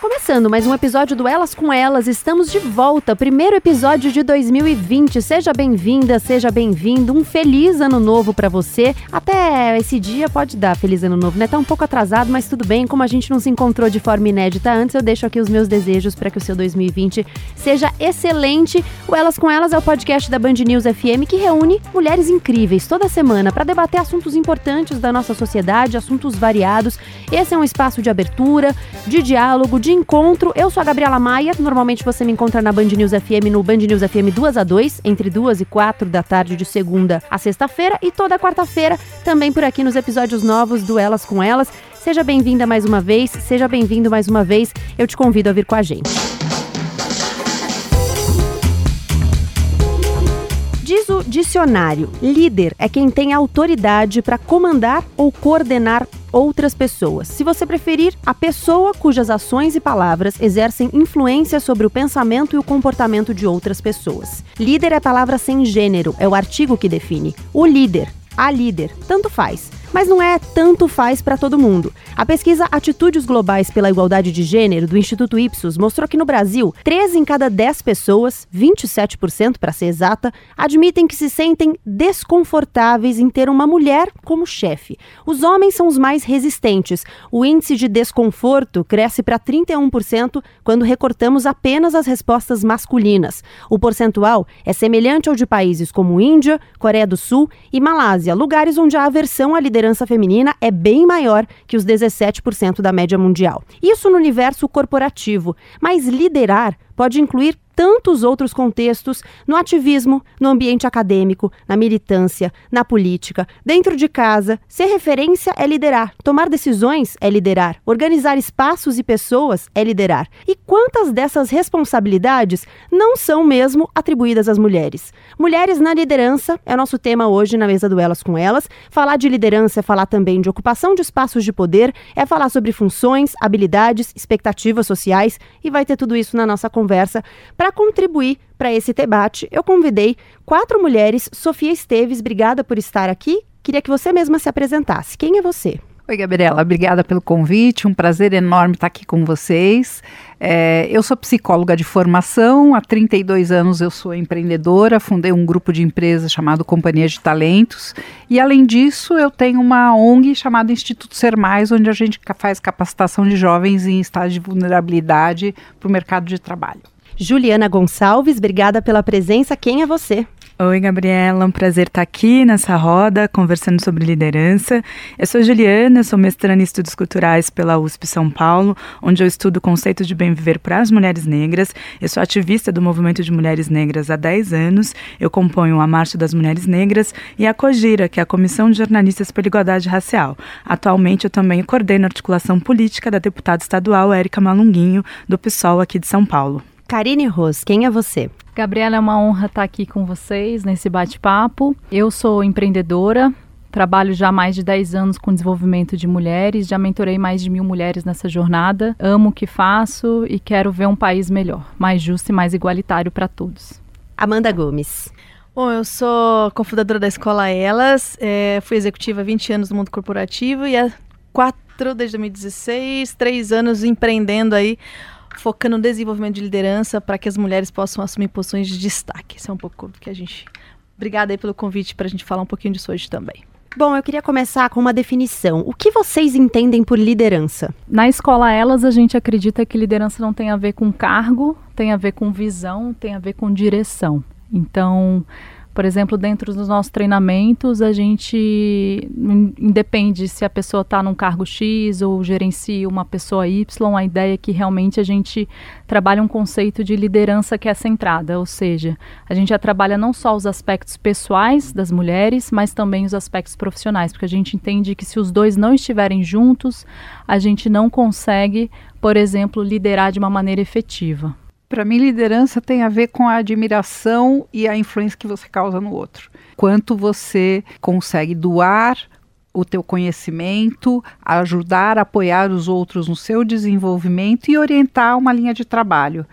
começando mais um episódio do Elas com Elas. Estamos de volta, primeiro episódio de 2020. Seja bem-vinda, seja bem-vindo. Um feliz ano novo para você. Até esse dia pode dar feliz ano novo, né? Tá um pouco atrasado, mas tudo bem. Como a gente não se encontrou de forma inédita antes, eu deixo aqui os meus desejos para que o seu 2020 seja excelente. O Elas com Elas é o podcast da Band News FM que reúne mulheres incríveis toda semana para debater assuntos importantes da nossa sociedade, assuntos variados. Esse é um espaço de abertura, de diálogo, de encontro. Eu sou a Gabriela Maia. Normalmente você me encontra na Band News FM no Band News FM 2 a 2, entre 2 e 4 da tarde de segunda a sexta-feira e toda quarta-feira também por aqui nos episódios novos do Elas com Elas. Seja bem-vinda mais uma vez, seja bem-vindo mais uma vez. Eu te convido a vir com a gente. Diz o dicionário: líder é quem tem autoridade para comandar ou coordenar outras pessoas. Se você preferir, a pessoa cujas ações e palavras exercem influência sobre o pensamento e o comportamento de outras pessoas. Líder é palavra sem gênero, é o artigo que define. O líder, a líder, tanto faz mas não é tanto faz para todo mundo. A pesquisa Atitudes Globais pela Igualdade de Gênero do Instituto Ipsos mostrou que no Brasil, 13 em cada 10 pessoas, 27% para ser exata, admitem que se sentem desconfortáveis em ter uma mulher como chefe. Os homens são os mais resistentes. O índice de desconforto cresce para 31% quando recortamos apenas as respostas masculinas. O percentual é semelhante ao de países como Índia, Coreia do Sul e Malásia, lugares onde a aversão à liderança liderança feminina é bem maior que os 17% da média mundial. Isso no universo corporativo, mas liderar pode incluir tantos outros contextos no ativismo, no ambiente acadêmico, na militância, na política, dentro de casa. Ser referência é liderar, tomar decisões é liderar, organizar espaços e pessoas é liderar. E quantas dessas responsabilidades não são mesmo atribuídas às mulheres? Mulheres na liderança é nosso tema hoje na mesa do Elas com Elas. Falar de liderança é falar também de ocupação de espaços de poder, é falar sobre funções, habilidades, expectativas sociais e vai ter tudo isso na nossa conversa para para contribuir para esse debate, eu convidei quatro mulheres. Sofia Esteves, obrigada por estar aqui. Queria que você mesma se apresentasse. Quem é você? Oi, Gabriela, obrigada pelo convite. Um prazer enorme estar aqui com vocês. É, eu sou psicóloga de formação, há 32 anos eu sou empreendedora, fundei um grupo de empresas chamado Companhia de Talentos e, além disso, eu tenho uma ONG chamada Instituto Ser Mais, onde a gente faz capacitação de jovens em estágio de vulnerabilidade para o mercado de trabalho. Juliana Gonçalves, obrigada pela presença. Quem é você? Oi, Gabriela, um prazer estar aqui nessa roda conversando sobre liderança. Eu sou Juliana, sou mestranda em Estudos Culturais pela USP São Paulo, onde eu estudo o conceito de bem viver para as mulheres negras. Eu sou ativista do movimento de mulheres negras há 10 anos. Eu componho a Marcha das Mulheres Negras e a COGIRA, que é a Comissão de Jornalistas pela Igualdade Racial. Atualmente eu também coordeno a articulação política da deputada estadual Érica Malunguinho, do PSOL aqui de São Paulo. Karine Ros, quem é você? Gabriela, é uma honra estar aqui com vocês nesse bate-papo. Eu sou empreendedora, Trabalho já há mais de 10 anos com desenvolvimento de mulheres, já mentorei mais de mil mulheres nessa jornada. Amo o que faço e quero ver um país melhor, mais justo e mais igualitário para todos. Amanda Gomes. Bom, eu sou cofundadora da Escola Elas, é, fui executiva há 20 anos no mundo corporativo e há quatro desde 2016, três anos empreendendo aí focando no desenvolvimento de liderança para que as mulheres possam assumir posições de destaque. Isso é um pouco do que a gente. Obrigada aí pelo convite para a gente falar um pouquinho disso hoje também. Bom, eu queria começar com uma definição. O que vocês entendem por liderança? Na escola Elas, a gente acredita que liderança não tem a ver com cargo, tem a ver com visão, tem a ver com direção. Então, por exemplo, dentro dos nossos treinamentos, a gente independe se a pessoa está num cargo X ou gerencia uma pessoa Y, a ideia é que realmente a gente trabalha um conceito de liderança que é centrada, ou seja, a gente já trabalha não só os aspectos pessoais das mulheres, mas também os aspectos profissionais, porque a gente entende que se os dois não estiverem juntos, a gente não consegue, por exemplo, liderar de uma maneira efetiva. Para mim, liderança tem a ver com a admiração e a influência que você causa no outro. Quanto você consegue doar o teu conhecimento, ajudar, apoiar os outros no seu desenvolvimento e orientar uma linha de trabalho.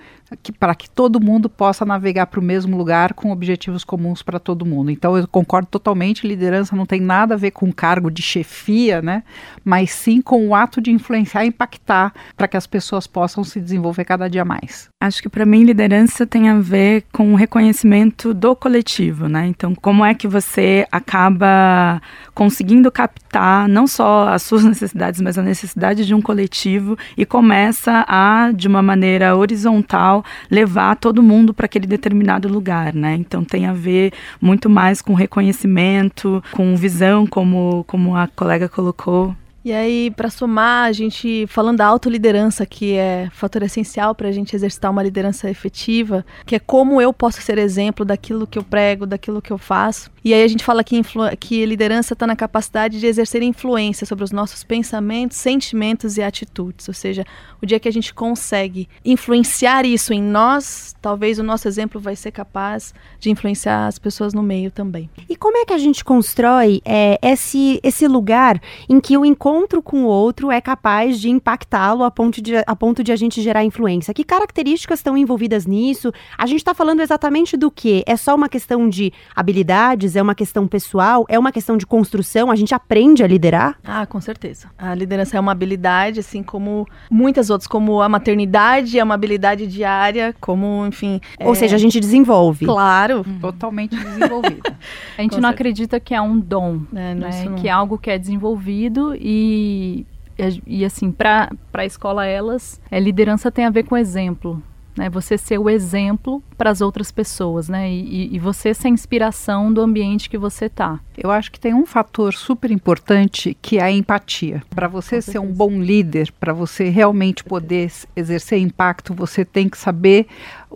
Para que todo mundo possa navegar para o mesmo lugar com objetivos comuns para todo mundo. Então eu concordo totalmente, liderança não tem nada a ver com cargo de chefia, né? Mas sim com o ato de influenciar e impactar para que as pessoas possam se desenvolver cada dia mais. Acho que para mim liderança tem a ver com o reconhecimento do coletivo, né? Então, como é que você acaba conseguindo captar não só as suas necessidades, mas a necessidade de um coletivo e começa a, de uma maneira horizontal, levar todo mundo para aquele determinado lugar, né? Então, tem a ver muito mais com reconhecimento, com visão, como, como a colega colocou. E aí, para somar, a gente falando da autoliderança, que é fator essencial para a gente exercitar uma liderança efetiva, que é como eu posso ser exemplo daquilo que eu prego, daquilo que eu faço. E aí a gente fala que, que liderança está na capacidade de exercer influência sobre os nossos pensamentos, sentimentos e atitudes. Ou seja, o dia que a gente consegue influenciar isso em nós, talvez o nosso exemplo vai ser capaz de influenciar as pessoas no meio também. E como é que a gente constrói é, esse, esse lugar em que o encontro com o outro é capaz de impactá-lo a, ponto de, a ponto de a gente gerar influência? Que características estão envolvidas nisso? A gente está falando exatamente do que? É só uma questão de habilidades? É uma questão pessoal? É uma questão de construção? A gente aprende a liderar? Ah, com certeza. A liderança é uma habilidade, assim como muitas outras, como a maternidade é uma habilidade diária, como, enfim. Ou é... seja, a gente desenvolve. Claro. Hum. Totalmente desenvolvido. a gente Com não certeza. acredita que é um dom, é, né? que é algo que é desenvolvido e e assim, para a escola elas, é, liderança tem a ver com exemplo né? Você ser o exemplo para as outras pessoas, né? E, e, você ser a inspiração do ambiente que você está. Eu acho que tem um fator super importante que é a empatia. Para você ser um bom líder, para você realmente poder exercer impacto, você tem que saber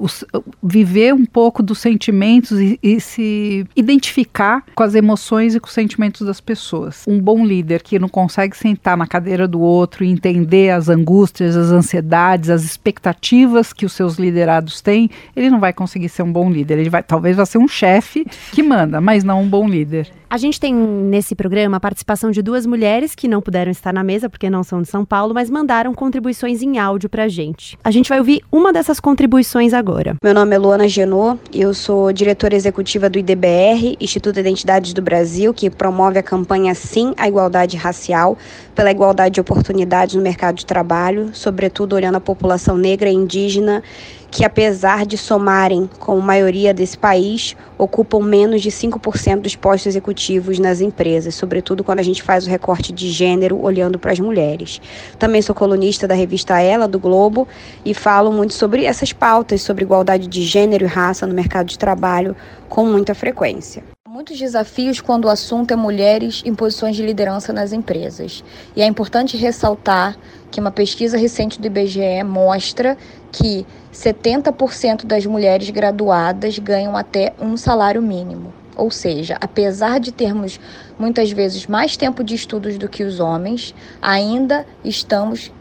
os, viver um pouco dos sentimentos e, e, se identificar com as emoções e com os sentimentos das pessoas. Um bom líder que não consegue sentar na cadeira do outro e entender as angústias, as ansiedades, as expectativas que os seus liderados têm, ele não vai conseguir ser um bom líder. Ele vai, talvez vá ser um chefe que manda, mas não um bom líder. A gente tem nesse programa a participação de duas mulheres que não puderam estar na mesa porque não são de São Paulo, mas mandaram contribuições em áudio pra gente. A gente vai ouvir uma dessas contribuições agora. Meu nome é Luana Genô, eu sou diretora executiva do IDBR, Instituto de Identidades do Brasil, que promove a campanha Sim à Igualdade Racial, pela igualdade de oportunidades no mercado de trabalho, sobretudo olhando a população negra e indígena que, apesar de somarem com a maioria desse país, ocupam menos de 5% dos postos executivos nas empresas, sobretudo quando a gente faz o recorte de gênero olhando para as mulheres. Também sou colunista da revista Ela, do Globo, e falo muito sobre essas pautas, sobre igualdade de gênero e raça no mercado de trabalho, com muita frequência. Muitos desafios quando o assunto é mulheres em posições de liderança nas empresas. E é importante ressaltar que uma pesquisa recente do IBGE mostra que 70% das mulheres graduadas ganham até um salário mínimo. Ou seja, apesar de termos muitas vezes mais tempo de estudos do que os homens, ainda estamos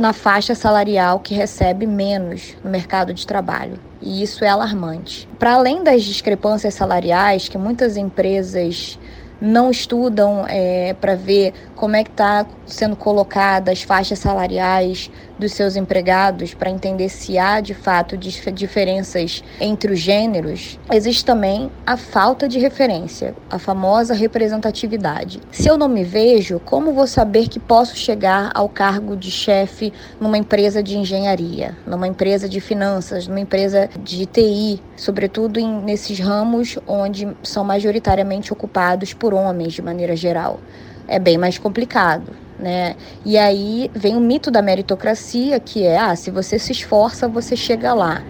na faixa salarial que recebe menos no mercado de trabalho. E isso é alarmante. Para além das discrepâncias salariais que muitas empresas não estudam é, para ver como é que está sendo colocadas as faixas salariais dos seus empregados para entender se há de fato diferenças entre os gêneros, existe também a falta de referência, a famosa representatividade. Se eu não me vejo, como vou saber que posso chegar ao cargo de chefe numa empresa de engenharia, numa empresa de finanças, numa empresa de TI, sobretudo em, nesses ramos onde são majoritariamente ocupados por homens de maneira geral? É bem mais complicado. Né? E aí vem o mito da meritocracia, que é, ah, se você se esforça, você chega lá.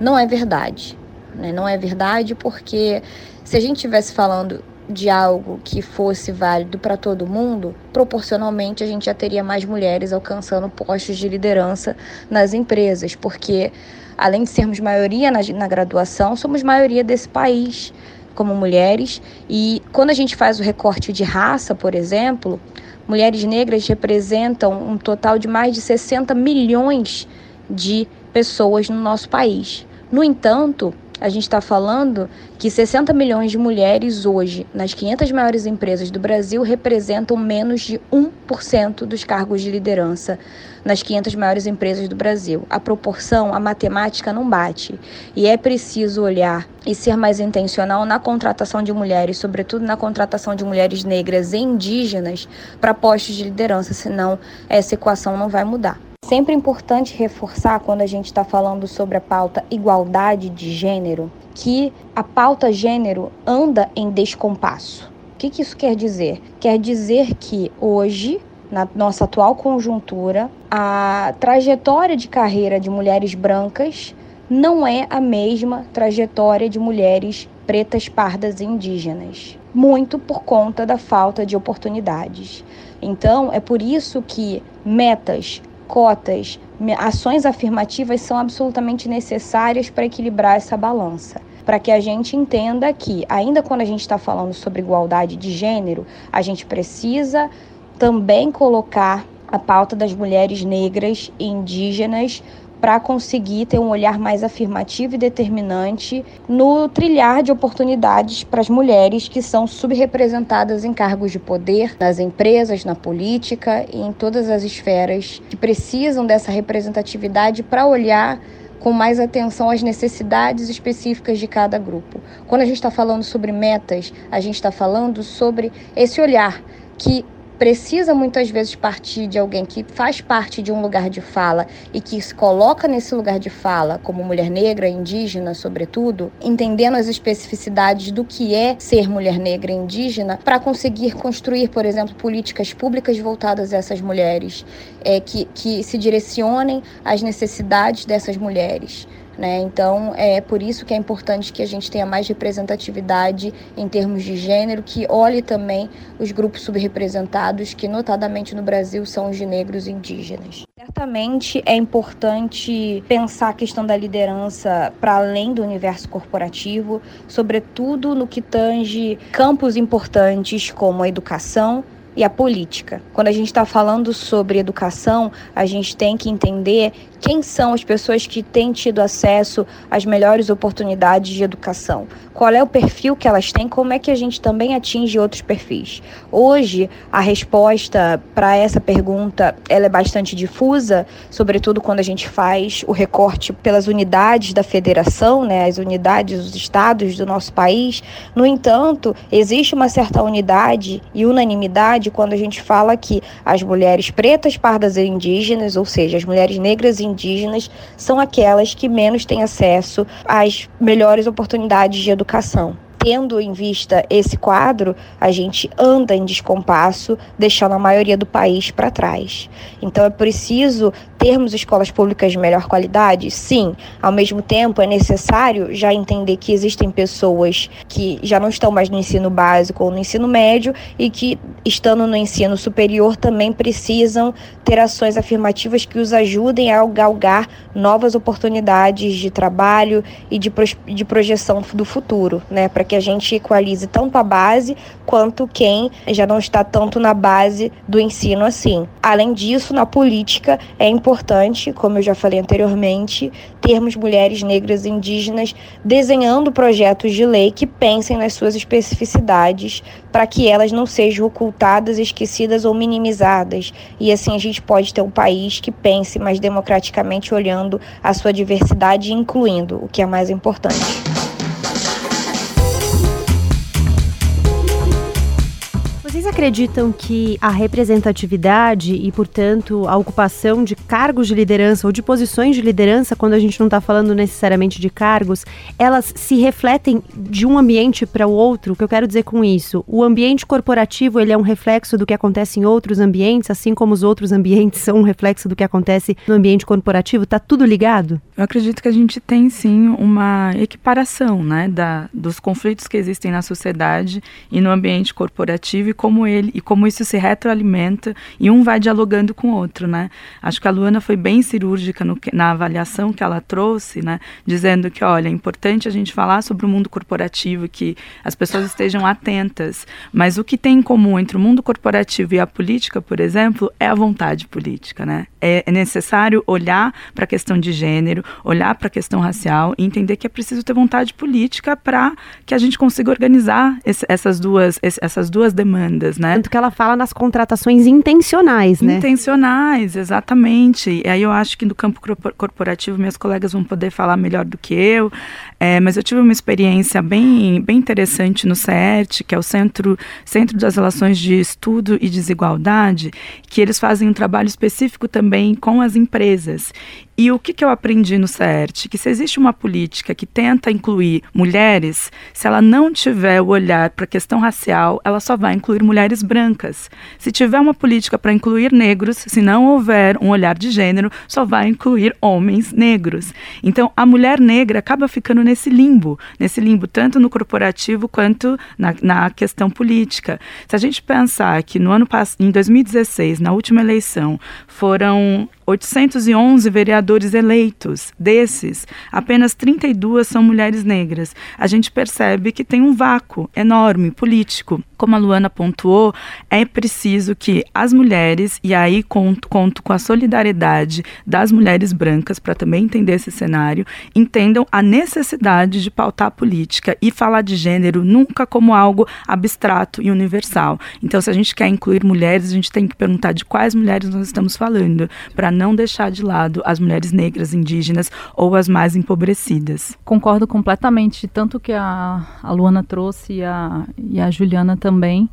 Não é verdade. Né? Não é verdade porque se a gente estivesse falando de algo que fosse válido para todo mundo, proporcionalmente a gente já teria mais mulheres alcançando postos de liderança nas empresas, porque além de sermos maioria na, na graduação, somos maioria desse país como mulheres. E quando a gente faz o recorte de raça, por exemplo, mulheres negras representam um total de mais de 60 milhões de pessoas no nosso país. No entanto, a gente está falando que 60 milhões de mulheres hoje, nas 500 maiores empresas do Brasil, representam menos de 1% dos cargos de liderança nas 500 maiores empresas do Brasil. A proporção, a matemática não bate. E é preciso olhar e ser mais intencional na contratação de mulheres, sobretudo na contratação de mulheres negras e indígenas para postos de liderança, senão essa equação não vai mudar. Sempre é importante reforçar quando a gente está falando sobre a pauta igualdade de gênero, que a pauta gênero anda em descompasso. O que, que isso quer dizer? Quer dizer que hoje, na nossa atual conjuntura, a trajetória de carreira de mulheres brancas não é a mesma trajetória de mulheres pretas, pardas e indígenas, muito por conta da falta de oportunidades. Então, é por isso que metas cotas, ações afirmativas são absolutamente necessárias para equilibrar essa balança. Para que a gente entenda que, ainda quando a gente está falando sobre igualdade de gênero, a gente precisa também colocar a pauta das mulheres negras e indígenas para conseguir ter um olhar mais afirmativo e determinante no trilhar de oportunidades para as mulheres que são subrepresentadas em cargos de poder, nas empresas, na política e em todas as esferas que precisam dessa representatividade para olhar com mais atenção às necessidades específicas de cada grupo. Quando a gente está falando sobre metas, a gente está falando sobre esse olhar que precisa muitas vezes partir de alguém que faz parte de um lugar de fala e que se coloca nesse lugar de fala, como mulher negra, indígena, sobretudo, entendendo as especificidades do que é ser mulher negra e indígena, para conseguir construir, por exemplo, políticas públicas voltadas a essas mulheres, é, que, que se direcionem às necessidades dessas mulheres. Né? Então, é por isso que é importante que a gente tenha mais representatividade em termos de gênero, que olhe também os grupos subrepresentados, que notadamente no Brasil são os de negros e indígenas. Certamente é importante pensar a questão da liderança para além do universo corporativo, sobretudo no que tange campos importantes como a educação, e a política. Quando a gente está falando sobre educação, a gente tem que entender quem são as pessoas que têm tido acesso às melhores oportunidades de educação? Qual é o perfil que elas têm? Como é que a gente também atinge outros perfis? Hoje, a resposta para essa pergunta ela é bastante difusa, sobretudo quando a gente faz o recorte pelas unidades da federação, né, as unidades dos estados do nosso país. No entanto, existe uma certa unidade e unanimidade quando a gente fala que as mulheres pretas, pardas e indígenas, ou seja, as mulheres negras e indígenas são aquelas que menos têm acesso às melhores oportunidades de educação tendo em vista esse quadro, a gente anda em descompasso, deixando a maioria do país para trás. Então é preciso termos escolas públicas de melhor qualidade? Sim. Ao mesmo tempo, é necessário já entender que existem pessoas que já não estão mais no ensino básico ou no ensino médio e que, estando no ensino superior, também precisam ter ações afirmativas que os ajudem a galgar novas oportunidades de trabalho e de, de projeção do futuro, né? Para que a gente equalize tanto a base quanto quem já não está tanto na base do ensino assim. Além disso, na política, é importante como eu já falei anteriormente, termos mulheres negras e indígenas desenhando projetos de lei que pensem nas suas especificidades para que elas não sejam ocultadas, esquecidas ou minimizadas. E assim a gente pode ter um país que pense mais democraticamente olhando a sua diversidade e incluindo, o que é mais importante. Acreditam que a representatividade e, portanto, a ocupação de cargos de liderança ou de posições de liderança, quando a gente não está falando necessariamente de cargos, elas se refletem de um ambiente para o outro? O que eu quero dizer com isso? O ambiente corporativo ele é um reflexo do que acontece em outros ambientes, assim como os outros ambientes são um reflexo do que acontece no ambiente corporativo? Está tudo ligado? Eu acredito que a gente tem sim uma equiparação, né, da, dos conflitos que existem na sociedade e no ambiente corporativo e como ele e como isso se retroalimenta e um vai dialogando com o outro, né? Acho que a Luana foi bem cirúrgica no, na avaliação que ela trouxe, né? Dizendo que, olha, é importante a gente falar sobre o mundo corporativo, que as pessoas estejam atentas, mas o que tem em comum entre o mundo corporativo e a política, por exemplo, é a vontade política, né? É, é necessário olhar para a questão de gênero, olhar para a questão racial e entender que é preciso ter vontade política para que a gente consiga organizar esse, essas, duas, esse, essas duas demandas, né? Tanto que ela fala nas contratações intencionais, né? Intencionais, exatamente. E aí eu acho que no campo corporativo minhas colegas vão poder falar melhor do que eu, é, mas eu tive uma experiência bem, bem interessante no CERT, que é o Centro, Centro das Relações de Estudo e Desigualdade, que eles fazem um trabalho específico também com as empresas. E o que, que eu aprendi no CERT? Que se existe uma política que tenta incluir mulheres, se ela não tiver o olhar para a questão racial, ela só vai incluir mulheres brancas. Se tiver uma política para incluir negros, se não houver um olhar de gênero, só vai incluir homens negros. Então, a mulher negra acaba ficando nesse limbo, nesse limbo tanto no corporativo quanto na, na questão política. Se a gente pensar que no ano em 2016, na última eleição, foram 811 vereadores eleitos. Desses, apenas 32 são mulheres negras. A gente percebe que tem um vácuo enorme político. Como a Luana pontuou, é preciso que as mulheres, e aí conto, conto com a solidariedade das mulheres brancas para também entender esse cenário, entendam a necessidade de pautar a política e falar de gênero nunca como algo abstrato e universal. Então, se a gente quer incluir mulheres, a gente tem que perguntar de quais mulheres nós estamos falando, para não deixar de lado as mulheres negras, indígenas ou as mais empobrecidas. Concordo completamente, tanto que a, a Luana trouxe e a, e a Juliana também.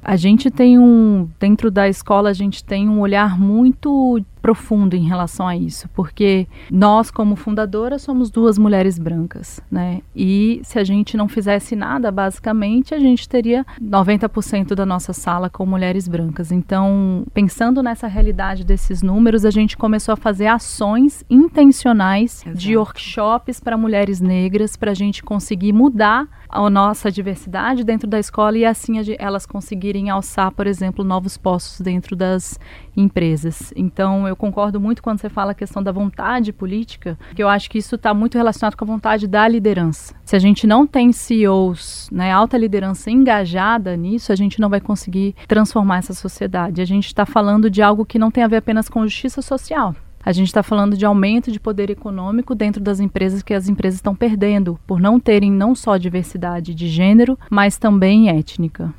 A gente tem um, dentro da escola, a gente tem um olhar muito profundo em relação a isso, porque nós, como fundadoras, somos duas mulheres brancas, né? E se a gente não fizesse nada, basicamente, a gente teria 90% da nossa sala com mulheres brancas. Então, pensando nessa realidade desses números, a gente começou a fazer ações intencionais Exato. de workshops para mulheres negras, para a gente conseguir mudar a nossa diversidade dentro da escola e assim elas conseguirem alçar, por exemplo, novos postos dentro das empresas. Então, eu concordo muito quando você fala a questão da vontade política, que eu acho que isso está muito relacionado com a vontade da liderança. Se a gente não tem CEOs, né, alta liderança engajada nisso, a gente não vai conseguir transformar essa sociedade. A gente está falando de algo que não tem a ver apenas com justiça social. A gente está falando de aumento de poder econômico dentro das empresas que as empresas estão perdendo por não terem não só diversidade de gênero, mas também étnica.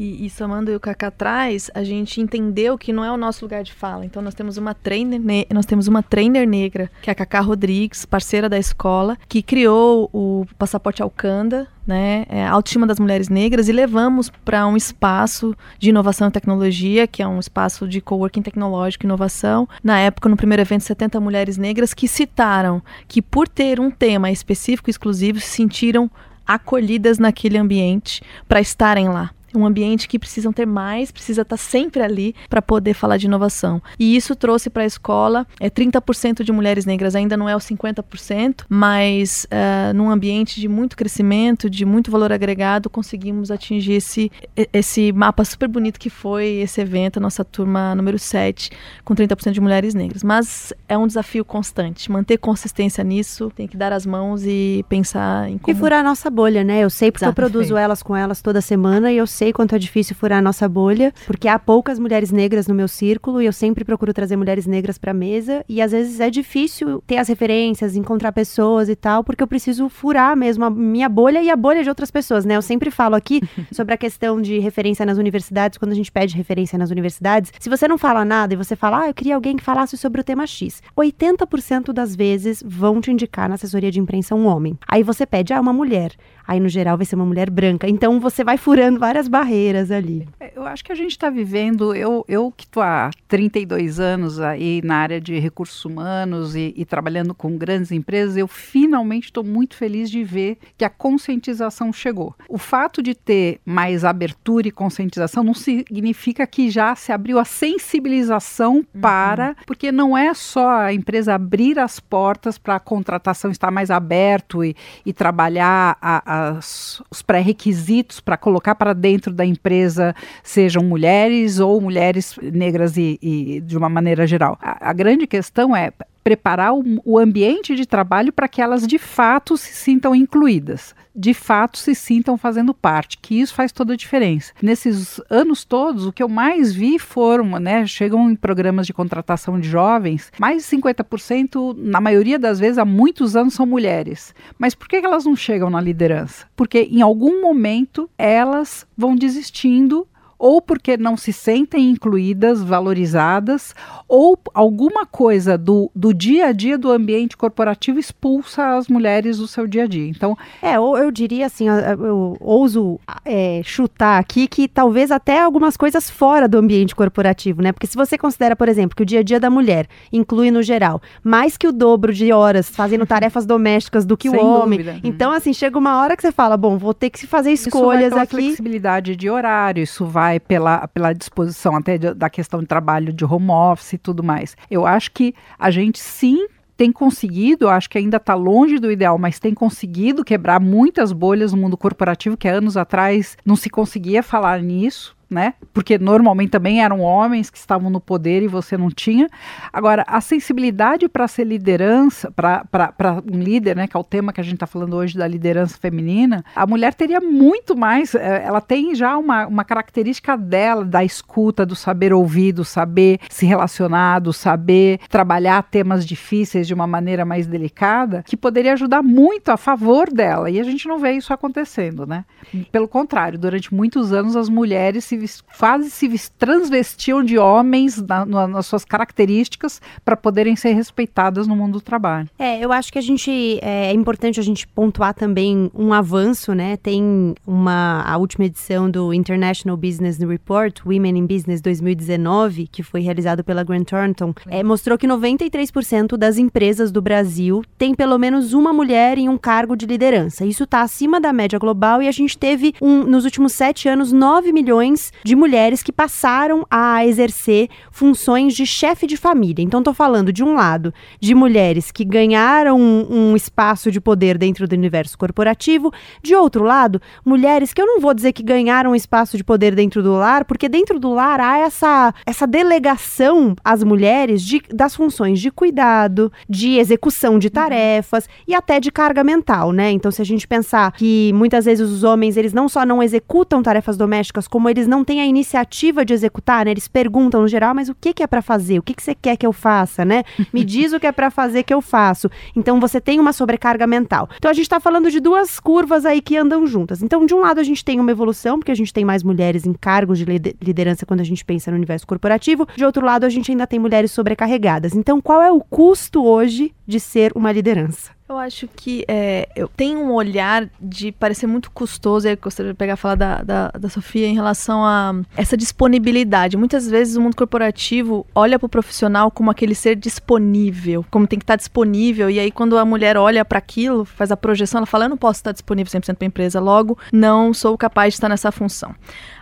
E, e somando o Cacá atrás, a gente entendeu que não é o nosso lugar de fala. Então nós temos uma trainer, nós temos uma trainer negra, que é a Cacá Rodrigues, parceira da escola, que criou o passaporte Alcanda, né, é, autoestima das mulheres negras e levamos para um espaço de inovação e tecnologia, que é um espaço de coworking tecnológico e inovação. Na época, no primeiro evento, 70 mulheres negras que citaram que por ter um tema específico e exclusivo se sentiram acolhidas naquele ambiente para estarem lá um ambiente que precisam ter mais, precisa estar sempre ali para poder falar de inovação. E isso trouxe para a escola é 30% de mulheres negras, ainda não é o 50%, mas uh, num ambiente de muito crescimento, de muito valor agregado, conseguimos atingir esse, esse mapa super bonito que foi esse evento, a nossa turma número 7, com 30% de mulheres negras. Mas é um desafio constante, manter consistência nisso, tem que dar as mãos e pensar em como... E furar a nossa bolha, né? Eu sei porque Exato, eu produzo elas com elas toda semana e eu sei quanto é difícil furar a nossa bolha, porque há poucas mulheres negras no meu círculo e eu sempre procuro trazer mulheres negras para a mesa e às vezes é difícil ter as referências, encontrar pessoas e tal, porque eu preciso furar mesmo a minha bolha e a bolha de outras pessoas, né? Eu sempre falo aqui sobre a questão de referência nas universidades, quando a gente pede referência nas universidades, se você não fala nada e você fala, ah, eu queria alguém que falasse sobre o tema X, 80% das vezes vão te indicar na assessoria de imprensa um homem. Aí você pede, ah, uma mulher. Aí no geral vai ser uma mulher branca. Então você vai furando várias barreiras ali. É, eu acho que a gente está vivendo, eu, eu que estou há 32 anos aí na área de recursos humanos e, e trabalhando com grandes empresas, eu finalmente estou muito feliz de ver que a conscientização chegou. O fato de ter mais abertura e conscientização não significa que já se abriu a sensibilização uhum. para, porque não é só a empresa abrir as portas para a contratação estar mais aberto e, e trabalhar a, as, os pré-requisitos para colocar para dentro dentro da empresa sejam mulheres ou mulheres negras e, e de uma maneira geral. A, a grande questão é preparar o, o ambiente de trabalho para que elas de fato se sintam incluídas, de fato se sintam fazendo parte, que isso faz toda a diferença. Nesses anos todos, o que eu mais vi foram, né, chegam em programas de contratação de jovens, mais de 50%, na maioria das vezes, há muitos anos, são mulheres. Mas por que elas não chegam na liderança? Porque em algum momento elas vão desistindo ou porque não se sentem incluídas, valorizadas, ou alguma coisa do, do dia a dia do ambiente corporativo expulsa as mulheres do seu dia a dia. Então, é, ou eu diria assim, eu ouso é, chutar aqui que talvez até algumas coisas fora do ambiente corporativo, né? Porque se você considera, por exemplo, que o dia a dia da mulher inclui no geral mais que o dobro de horas fazendo tarefas domésticas do que Sem o homem, dúvida. então assim chega uma hora que você fala, bom, vou ter que fazer escolhas isso vai aqui. Flexibilidade de horário, isso vai vai pela, pela disposição até de, da questão de trabalho de home office e tudo mais. Eu acho que a gente sim tem conseguido, acho que ainda está longe do ideal, mas tem conseguido quebrar muitas bolhas no mundo corporativo que anos atrás não se conseguia falar nisso né? Porque normalmente também eram homens que estavam no poder e você não tinha. Agora, a sensibilidade para ser liderança, para um líder, né? Que é o tema que a gente está falando hoje da liderança feminina, a mulher teria muito mais. Eh, ela tem já uma, uma característica dela, da escuta, do saber ouvir, do saber se relacionar, do saber trabalhar temas difíceis de uma maneira mais delicada, que poderia ajudar muito a favor dela. E a gente não vê isso acontecendo, né? Pelo contrário, durante muitos anos as mulheres se quase se transvestiam de homens na, na, nas suas características para poderem ser respeitadas no mundo do trabalho. É, eu acho que a gente é, é importante a gente pontuar também um avanço, né? Tem uma a última edição do International Business Report, Women in Business 2019, que foi realizado pela Grant Thornton, é, mostrou que 93% das empresas do Brasil tem pelo menos uma mulher em um cargo de liderança. Isso está acima da média global e a gente teve um, nos últimos sete anos 9 milhões de mulheres que passaram a exercer funções de chefe de família. Então, estou falando, de um lado, de mulheres que ganharam um, um espaço de poder dentro do universo corporativo, de outro lado, mulheres que eu não vou dizer que ganharam um espaço de poder dentro do lar, porque dentro do lar há essa, essa delegação às mulheres de, das funções de cuidado, de execução de tarefas e até de carga mental, né? Então, se a gente pensar que muitas vezes os homens, eles não só não executam tarefas domésticas, como eles não têm a iniciativa de executar, né? Eles perguntam no geral, mas o que, que é para fazer? O que, que você quer que eu faça, né? Me diz o que é para fazer que eu faço. Então você tem uma sobrecarga mental. Então a gente está falando de duas curvas aí que andam juntas. Então, de um lado, a gente tem uma evolução, porque a gente tem mais mulheres em cargos de liderança quando a gente pensa no universo corporativo. De outro lado, a gente ainda tem mulheres sobrecarregadas. Então, qual é o custo hoje de ser uma liderança? Eu acho que é, eu tenho um olhar de parecer muito custoso, e gostaria de pegar falar da, da, da Sofia em relação a essa disponibilidade. Muitas vezes o mundo corporativo olha para o profissional como aquele ser disponível, como tem que estar disponível, e aí quando a mulher olha para aquilo, faz a projeção, ela fala: Eu não posso estar disponível 100% para a empresa, logo não sou capaz de estar nessa função.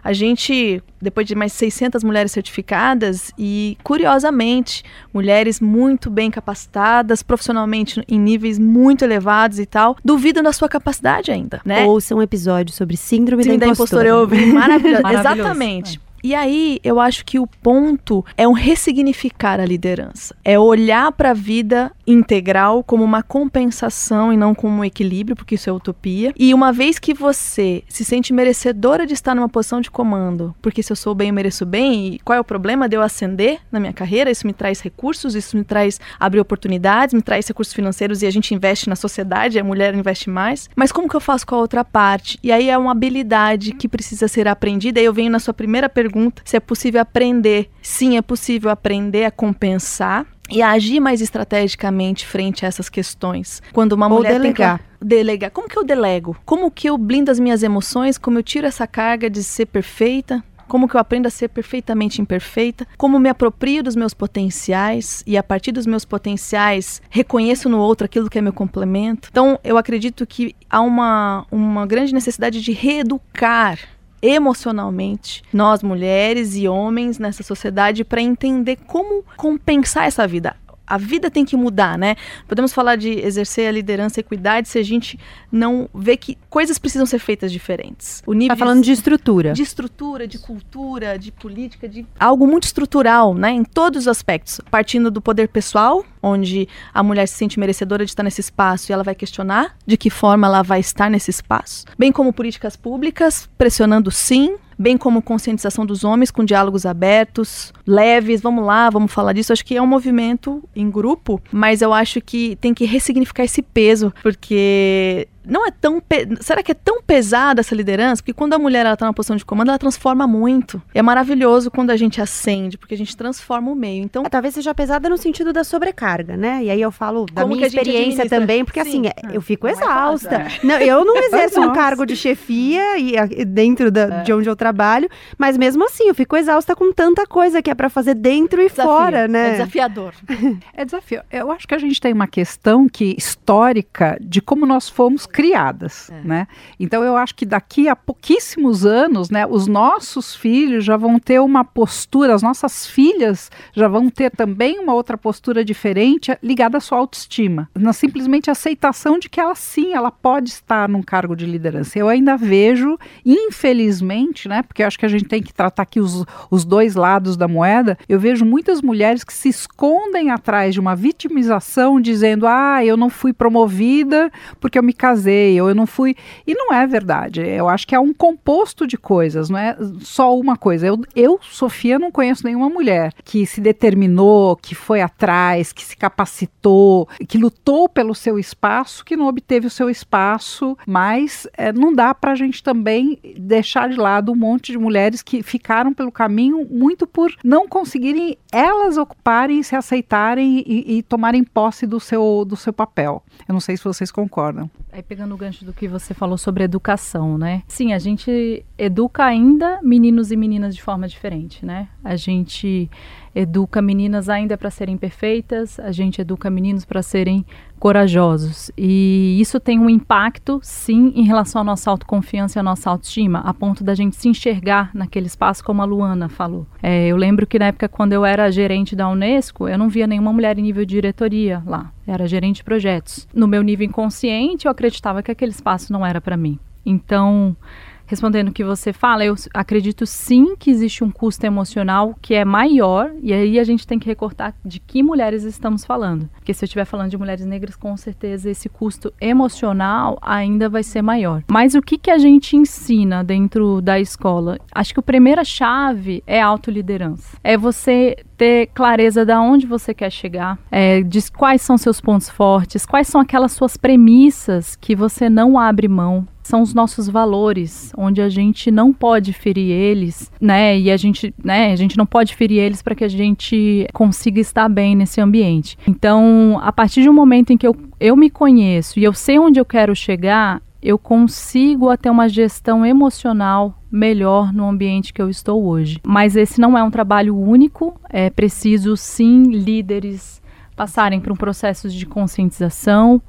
A gente, depois de mais 600 mulheres certificadas, e curiosamente, mulheres muito bem capacitadas, profissionalmente em níveis muito elevados e tal, duvidam da sua capacidade ainda, né? Ouça um episódio sobre síndrome, síndrome da, impostora. da impostora. Eu ouvi, maravilhoso. Exatamente. É. E aí, eu acho que o ponto é um ressignificar a liderança. É olhar para a vida integral como uma compensação e não como um equilíbrio, porque isso é utopia. E uma vez que você se sente merecedora de estar numa posição de comando, porque se eu sou bem, eu mereço bem, e qual é o problema de eu ascender na minha carreira? Isso me traz recursos, isso me traz abrir oportunidades, me traz recursos financeiros e a gente investe na sociedade, a mulher investe mais. Mas como que eu faço com a outra parte? E aí é uma habilidade que precisa ser aprendida. E eu venho na sua primeira pergunta pergunta se é possível aprender. Sim, é possível aprender a compensar e agir mais estrategicamente frente a essas questões. Quando uma Ou mulher delegar. tem que delegar, como que eu delego? Como que eu blindo as minhas emoções? Como eu tiro essa carga de ser perfeita? Como que eu aprendo a ser perfeitamente imperfeita? Como me aproprio dos meus potenciais e a partir dos meus potenciais reconheço no outro aquilo que é meu complemento? Então, eu acredito que há uma, uma grande necessidade de reeducar emocionalmente, nós mulheres e homens nessa sociedade, para entender como compensar essa vida. A vida tem que mudar, né? Podemos falar de exercer a liderança e equidade se a gente não vê que coisas precisam ser feitas diferentes. O nível tá falando de estrutura. De estrutura, de cultura, de política, de algo muito estrutural, né? Em todos os aspectos. Partindo do poder pessoal, onde a mulher se sente merecedora de estar nesse espaço e ela vai questionar de que forma ela vai estar nesse espaço. Bem como políticas públicas, pressionando sim, bem como conscientização dos homens com diálogos abertos, leves, vamos lá, vamos falar disso. Acho que é um movimento em grupo, mas eu acho que tem que ressignificar esse peso, porque não é tão. Será que é tão pesada essa liderança? Porque quando a mulher está numa posição de comando, ela transforma muito. É maravilhoso quando a gente acende, porque a gente transforma o meio. Então, é, talvez seja pesada no sentido da sobrecarga, né? E aí eu falo da minha experiência também, porque Sim. assim, eu fico não é exausta. É não, eu não exerço um cargo de chefia e, dentro da, é. de onde eu trabalho, mas mesmo assim, eu fico exausta com tanta coisa que é para fazer dentro e Desafio. fora, né? É desafiador. é desafio. Eu acho que a gente tem uma questão que histórica de como nós fomos criadas, é. né? Então eu acho que daqui a pouquíssimos anos, né, os nossos filhos já vão ter uma postura, as nossas filhas já vão ter também uma outra postura diferente ligada à sua autoestima, na simplesmente aceitação de que ela sim, ela pode estar num cargo de liderança. Eu ainda vejo, infelizmente, né, porque eu acho que a gente tem que tratar aqui os, os dois lados da moeda, eu vejo muitas mulheres que se escondem atrás de uma vitimização dizendo: "Ah, eu não fui promovida porque eu me casei casei, ou eu não fui. E não é verdade. Eu acho que é um composto de coisas, não é só uma coisa. Eu, eu, Sofia, não conheço nenhuma mulher que se determinou, que foi atrás, que se capacitou, que lutou pelo seu espaço, que não obteve o seu espaço, mas é, não dá para a gente também deixar de lado um monte de mulheres que ficaram pelo caminho muito por não conseguirem elas ocuparem, se aceitarem e, e tomarem posse do seu, do seu papel. Eu não sei se vocês concordam. Aí pegando o gancho do que você falou sobre educação, né? Sim, a gente educa ainda meninos e meninas de forma diferente, né? A gente educa meninas ainda para serem perfeitas, a gente educa meninos para serem corajosos. E isso tem um impacto, sim, em relação à nossa autoconfiança e à nossa autoestima, a ponto da gente se enxergar naquele espaço, como a Luana falou. É, eu lembro que na época, quando eu era gerente da Unesco, eu não via nenhuma mulher em nível de diretoria lá. Era gerente de projetos. No meu nível inconsciente, eu acreditava que aquele espaço não era para mim. Então, respondendo o que você fala, eu acredito sim que existe um custo emocional que é maior, e aí a gente tem que recortar de que mulheres estamos falando. Porque se eu estiver falando de mulheres negras, com certeza esse custo emocional ainda vai ser maior. Mas o que, que a gente ensina dentro da escola? Acho que a primeira chave é a autoliderança. É você ter clareza de onde você quer chegar, é, de quais são seus pontos fortes, quais são aquelas suas premissas que você não abre mão, são os nossos valores, onde a gente não pode ferir eles, né? E a gente, né, a gente não pode ferir eles para que a gente consiga estar bem nesse ambiente. Então, a partir de um momento em que eu, eu me conheço e eu sei onde eu quero chegar, eu consigo até uma gestão emocional melhor no ambiente que eu estou hoje. Mas esse não é um trabalho único, é preciso sim líderes passarem por um processo de conscientização,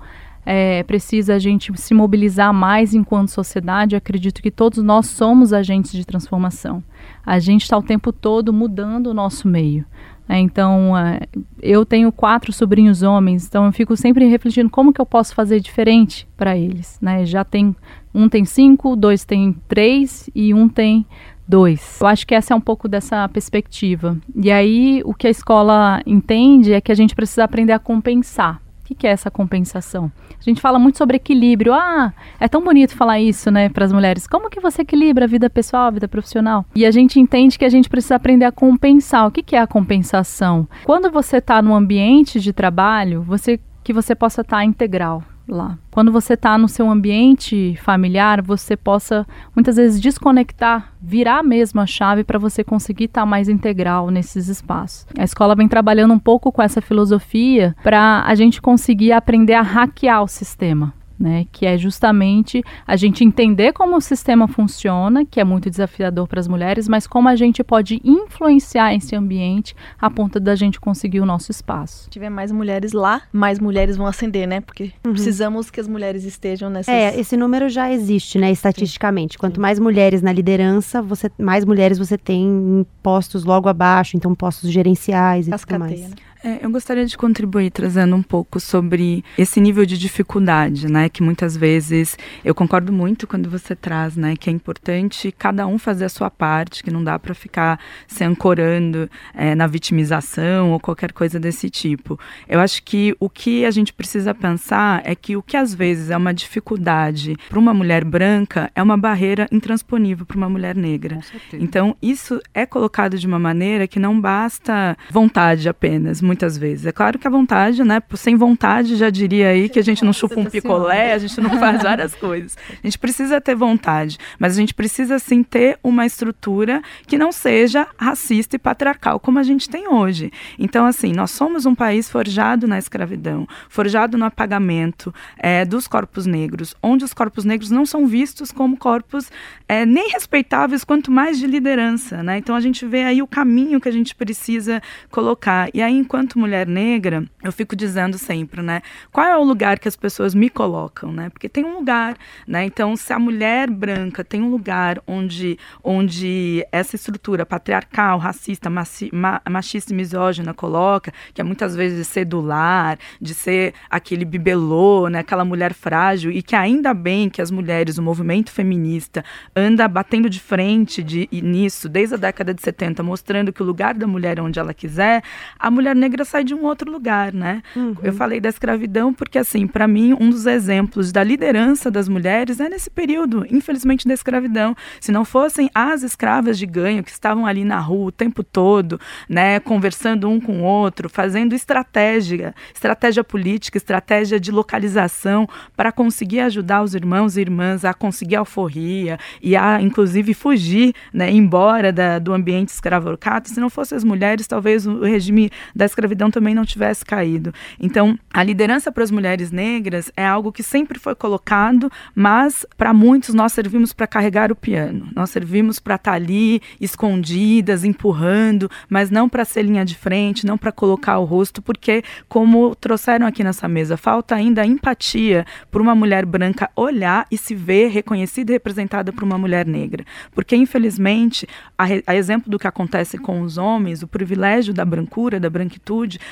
é, precisa a gente se mobilizar mais enquanto sociedade. Eu acredito que todos nós somos agentes de transformação. A gente está o tempo todo mudando o nosso meio. Né? Então, é, eu tenho quatro sobrinhos homens, então eu fico sempre refletindo como que eu posso fazer diferente para eles. Né? Já tem um tem cinco, dois tem três e um tem dois. Eu acho que essa é um pouco dessa perspectiva. E aí, o que a escola entende é que a gente precisa aprender a compensar que, que é essa compensação? A gente fala muito sobre equilíbrio. Ah, é tão bonito falar isso, né, para as mulheres. Como que você equilibra a vida pessoal, a vida profissional? E a gente entende que a gente precisa aprender a compensar. O que, que é a compensação? Quando você está no ambiente de trabalho, você que você possa estar tá integral lá. Quando você está no seu ambiente familiar, você possa muitas vezes desconectar, virar mesmo a chave para você conseguir estar tá mais integral nesses espaços. A escola vem trabalhando um pouco com essa filosofia para a gente conseguir aprender a hackear o sistema né? Que é justamente a gente entender como o sistema funciona, que é muito desafiador para as mulheres, mas como a gente pode influenciar esse ambiente a ponto da gente conseguir o nosso espaço. Se tiver mais mulheres lá, mais mulheres vão ascender, né? Porque uhum. precisamos que as mulheres estejam nessa. É, esse número já existe, né? Estatisticamente. Sim. Quanto Sim. mais mulheres na liderança, você mais mulheres você tem em postos logo abaixo, então postos gerenciais e Cascateia, tudo mais. Né? É, eu gostaria de contribuir trazendo um pouco sobre esse nível de dificuldade, né? Que muitas vezes eu concordo muito quando você traz, né? Que é importante cada um fazer a sua parte, que não dá para ficar se ancorando é, na vitimização ou qualquer coisa desse tipo. Eu acho que o que a gente precisa pensar é que o que às vezes é uma dificuldade para uma mulher branca é uma barreira intransponível para uma mulher negra. Então isso é colocado de uma maneira que não basta vontade apenas muitas vezes. É claro que a vontade, né? Sem vontade, já diria aí que a gente não chupa um picolé, a gente não faz várias coisas. A gente precisa ter vontade, mas a gente precisa sim ter uma estrutura que não seja racista e patriarcal como a gente tem hoje. Então, assim, nós somos um país forjado na escravidão, forjado no apagamento é, dos corpos negros, onde os corpos negros não são vistos como corpos é, nem respeitáveis, quanto mais de liderança, né? Então a gente vê aí o caminho que a gente precisa colocar. E aí, enquanto enquanto mulher negra, eu fico dizendo sempre, né? Qual é o lugar que as pessoas me colocam, né? Porque tem um lugar, né? Então, se a mulher branca tem um lugar onde, onde essa estrutura patriarcal, racista, maci, ma, machista e misógina coloca, que é muitas vezes de ser do lar, de ser aquele bibelô, né? Aquela mulher frágil, e que ainda bem que as mulheres, o movimento feminista, anda batendo de frente de, nisso desde a década de 70, mostrando que o lugar da mulher é onde ela quiser, a mulher negra negra sai de um outro lugar, né? Uhum. Eu falei da escravidão porque, assim, para mim, um dos exemplos da liderança das mulheres é nesse período, infelizmente, da escravidão. Se não fossem as escravas de ganho que estavam ali na rua o tempo todo, né, conversando um com o outro, fazendo estratégia, estratégia política, estratégia de localização para conseguir ajudar os irmãos e irmãs a conseguir alforria e a, inclusive, fugir, né, embora da, do ambiente escravocrata. Se não fossem as mulheres, talvez o regime da escravidão escravidão também não tivesse caído. Então, a liderança para as mulheres negras é algo que sempre foi colocado, mas para muitos nós servimos para carregar o piano. Nós servimos para estar tá ali escondidas, empurrando, mas não para ser linha de frente, não para colocar o rosto, porque como trouxeram aqui nessa mesa, falta ainda empatia por uma mulher branca olhar e se ver reconhecida e representada por uma mulher negra. Porque infelizmente, a, a exemplo do que acontece com os homens, o privilégio da brancura, da branquitude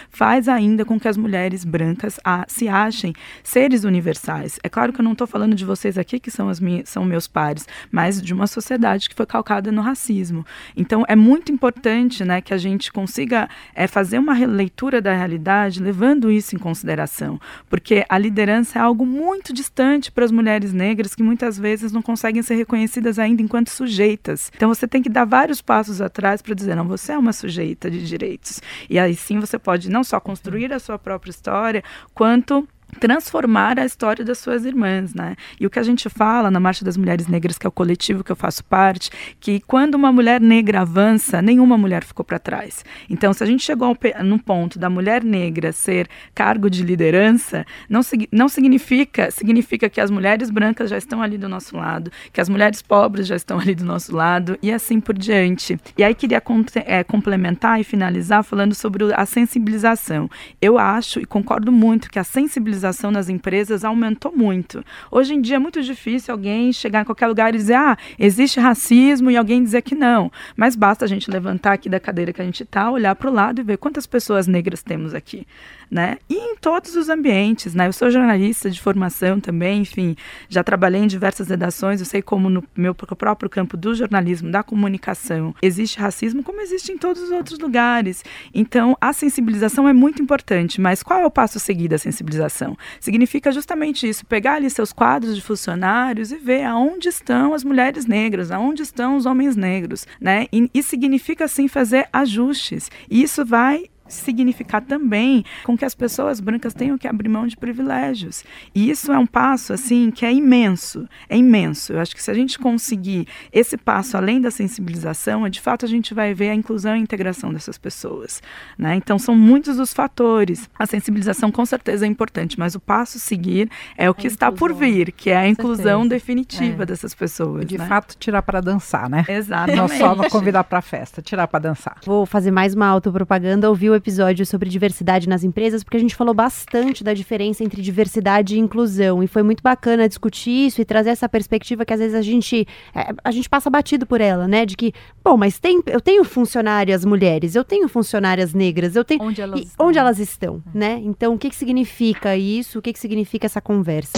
faz ainda com que as mulheres brancas a, se achem seres universais. É claro que eu não estou falando de vocês aqui, que são, as minhas, são meus pares, mas de uma sociedade que foi calcada no racismo. Então, é muito importante né, que a gente consiga é, fazer uma releitura da realidade, levando isso em consideração, porque a liderança é algo muito distante para as mulheres negras que muitas vezes não conseguem ser reconhecidas ainda enquanto sujeitas. Então, você tem que dar vários passos atrás para dizer: não, você é uma sujeita de direitos. E aí sim você pode não só construir a sua própria história, quanto transformar a história das suas irmãs, né? E o que a gente fala na Marcha das Mulheres Negras, que é o coletivo que eu faço parte, que quando uma mulher negra avança, nenhuma mulher ficou para trás. Então, se a gente chegou no ponto da mulher negra ser cargo de liderança, não, não significa significa que as mulheres brancas já estão ali do nosso lado, que as mulheres pobres já estão ali do nosso lado e assim por diante. E aí queria é, complementar e finalizar falando sobre a sensibilização. Eu acho e concordo muito que a sensibilização sensibilização nas empresas aumentou muito. Hoje em dia é muito difícil alguém chegar em qualquer lugar e dizer, ah, existe racismo e alguém dizer que não. Mas basta a gente levantar aqui da cadeira que a gente está, olhar para o lado e ver quantas pessoas negras temos aqui né? E em todos os ambientes, né? Eu sou jornalista de formação também, enfim, já trabalhei em diversas redações, eu sei como no meu próprio campo do jornalismo, da comunicação, existe racismo como existe em todos os outros lugares. Então, a sensibilização é muito importante, mas qual é o passo seguinte da sensibilização? Significa justamente isso, pegar ali seus quadros de funcionários e ver aonde estão as mulheres negras, aonde estão os homens negros, né? E, e significa assim fazer ajustes. E isso vai significar também com que as pessoas brancas tenham que abrir mão de privilégios. E isso é um passo assim que é imenso, é imenso. Eu acho que se a gente conseguir esse passo além da sensibilização, de fato a gente vai ver a inclusão e a integração dessas pessoas, né? Então são muitos os fatores. A sensibilização com certeza é importante, mas o passo seguir é o que está por vir, que é a inclusão definitiva é. dessas pessoas, de né? fato tirar para dançar, né? Exatamente. Não só convidar para festa, tirar para dançar. Vou fazer mais uma autopropaganda, ouviu episódio sobre diversidade nas empresas, porque a gente falou bastante da diferença entre diversidade e inclusão. E foi muito bacana discutir isso e trazer essa perspectiva que às vezes a gente, é, a gente passa batido por ela, né? De que, bom, mas tem, eu tenho funcionárias mulheres, eu tenho funcionárias negras, eu tenho. Onde elas e, estão? Onde elas estão, né? Então, o que, que significa isso? O que, que significa essa conversa?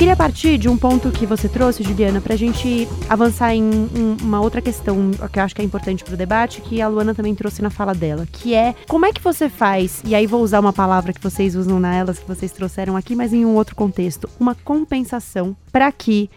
Queria partir de um ponto que você trouxe, Juliana, para a gente avançar em um- uma outra questão que eu acho que é importante para o debate, que a Luana também trouxe na fala dela, que é como é que você faz, e aí vou usar uma palavra que vocês usam nelas, que vocês trouxeram aqui, mas em um outro contexto, uma compensação para que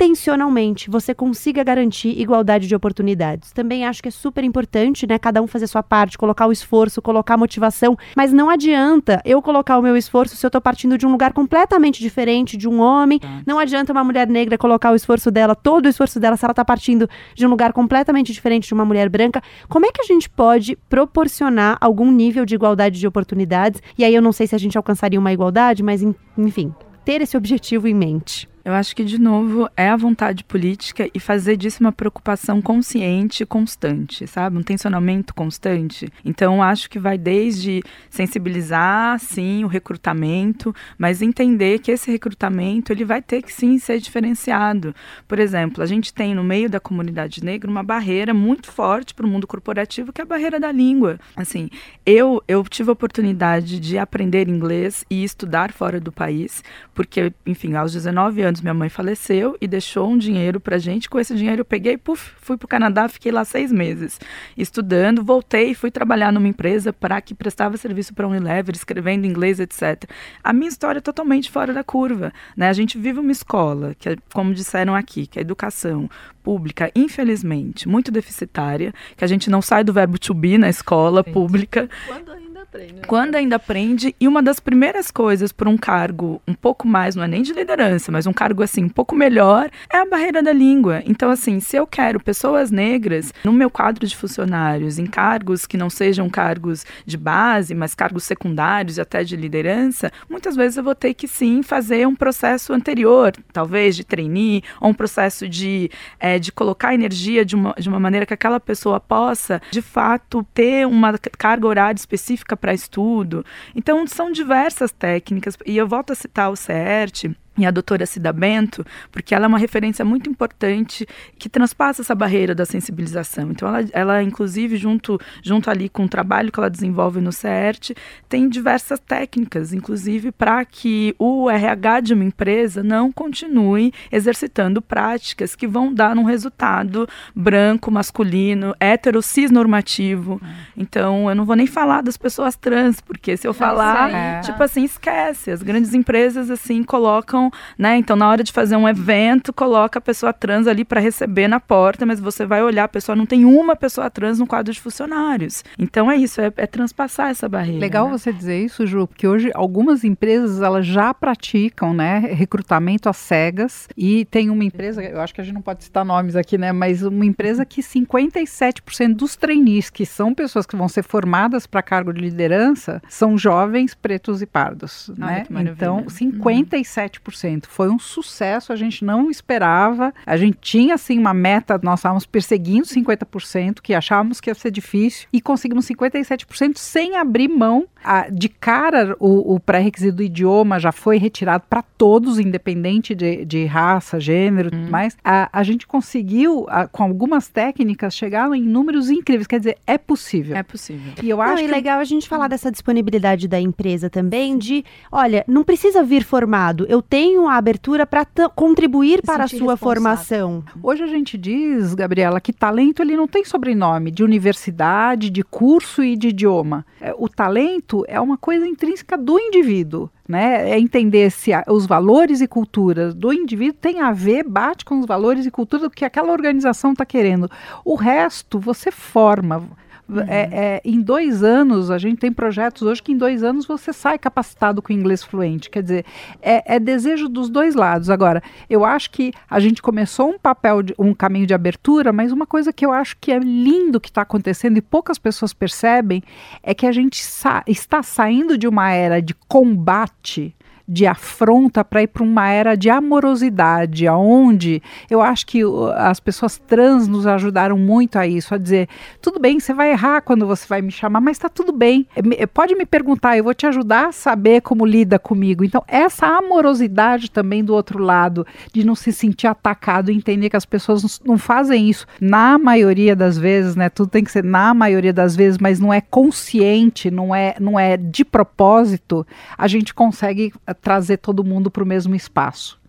intencionalmente você consiga garantir igualdade de oportunidades. Também acho que é super importante, né, cada um fazer sua parte, colocar o esforço, colocar a motivação, mas não adianta eu colocar o meu esforço se eu tô partindo de um lugar completamente diferente de um homem. Não adianta uma mulher negra colocar o esforço dela, todo o esforço dela, se ela tá partindo de um lugar completamente diferente de uma mulher branca. Como é que a gente pode proporcionar algum nível de igualdade de oportunidades? E aí eu não sei se a gente alcançaria uma igualdade, mas en- enfim, ter esse objetivo em mente. Eu acho que, de novo, é a vontade política e fazer disso uma preocupação consciente e constante, sabe? Um tensionamento constante. Então, acho que vai desde sensibilizar, sim, o recrutamento, mas entender que esse recrutamento ele vai ter que, sim, ser diferenciado. Por exemplo, a gente tem no meio da comunidade negra uma barreira muito forte para o mundo corporativo, que é a barreira da língua. Assim, eu, eu tive a oportunidade de aprender inglês e estudar fora do país, porque, enfim, aos 19 anos minha mãe faleceu e deixou um dinheiro pra gente. Com esse dinheiro eu peguei, puf, fui pro Canadá, fiquei lá seis meses estudando, voltei e fui trabalhar numa empresa para que prestava serviço para Unilever, escrevendo inglês, etc. A minha história é totalmente fora da curva, né? A gente vive uma escola que, é, como disseram aqui, que é a educação pública, infelizmente, muito deficitária, que a gente não sai do verbo to be na escola pública, Quando aprende. né? quando ainda aprende, e uma das primeiras coisas para um cargo um pouco mais, não é nem de liderança, mas um cargo assim um pouco melhor, é a barreira da língua. Então, assim, se eu quero pessoas negras no meu quadro de funcionários, em cargos que não sejam cargos de base, mas cargos secundários e até de liderança, muitas vezes eu vou ter que sim fazer um processo anterior, talvez de trainee, ou um processo de, eh, de colocar energia de uma, de uma maneira que aquela pessoa possa, de fato, ter uma carga horária específica para estudo. Então, são diversas técnicas, e eu volto a citar o CERT, e a doutora Cida Bento, porque ela é uma referência muito importante que transpassa essa barreira da sensibilização. Então, ela, ela inclusive, junto, junto ali com o trabalho que ela desenvolve no CERT, tem diversas técnicas, inclusive para que o RH de uma empresa não continue exercitando práticas que vão dar um resultado branco, masculino, hétero, cisnormativo. Então, eu não vou nem falar das pessoas trans, porque se eu falar, É. tipo assim, esquece. As grandes empresas, assim, colocam, né? Então, na hora de fazer um evento, coloca a pessoa trans ali para receber na porta, mas você vai olhar, a pessoa não tem uma pessoa trans no quadro de funcionários. Então, é isso, é, é transpassar essa barreira. Legal né? você dizer isso, Ju, porque hoje algumas empresas elas já praticam, né, recrutamento às cegas e tem uma empresa, eu acho que a gente não pode citar nomes aqui, né, mas uma empresa que 57% dos trainees, que são pessoas que vão ser formadas para cargo de liderança, são jovens pretos e pardos, Olha né? Então, 57%. Foi um sucesso, a gente não esperava. A gente tinha assim uma meta, nós estávamos perseguindo 50%, que achávamos que ia ser difícil e conseguimos 57% sem abrir mão. Ah, de cara, o, o pré-requisito do idioma já foi retirado para todos, independente de, de raça, gênero, tudo mais. A, a gente conseguiu, ah, com algumas técnicas, chegar em números incríveis. Quer dizer, é possível. É possível. E eu Não, acho e que legal a gente falar dessa disponibilidade da empresa também, de, olha, não precisa vir formado, eu tenho a abertura para contribuir para a sua formação. Hoje a gente diz, Gabriela, que talento ele não tem sobrenome de universidade, de curso e de idioma. É, O talento é uma coisa intrínseca do indivíduo. Né? É entender se a- os valores e culturas do indivíduo tem a ver, bate com os valores e culturas que aquela organização está querendo. O resto você forma. É, é, em dois anos, a gente tem projetos hoje que em dois anos você sai capacitado com inglês fluente. Quer dizer, é, é desejo dos dois lados. Agora, eu acho que a gente começou um papel, de, um caminho de abertura, mas uma coisa que eu acho que é lindo que está acontecendo e poucas pessoas percebem é que a gente sa está saindo de uma era de combate de afronta para ir para uma era de amorosidade, aonde eu acho que as pessoas trans nos ajudaram muito a isso, a dizer, tudo bem, você vai errar quando você vai me chamar, mas está tudo bem. Pode me perguntar, eu vou te ajudar a saber como lida comigo. Então, essa amorosidade também do outro lado, de não se sentir atacado, entender que as pessoas não fazem isso na maioria das vezes, né? Tudo tem que ser na maioria das vezes, mas não é consciente, não é, não é de propósito, a gente consegue eh, trazer todo mundo para o mesmo espaço.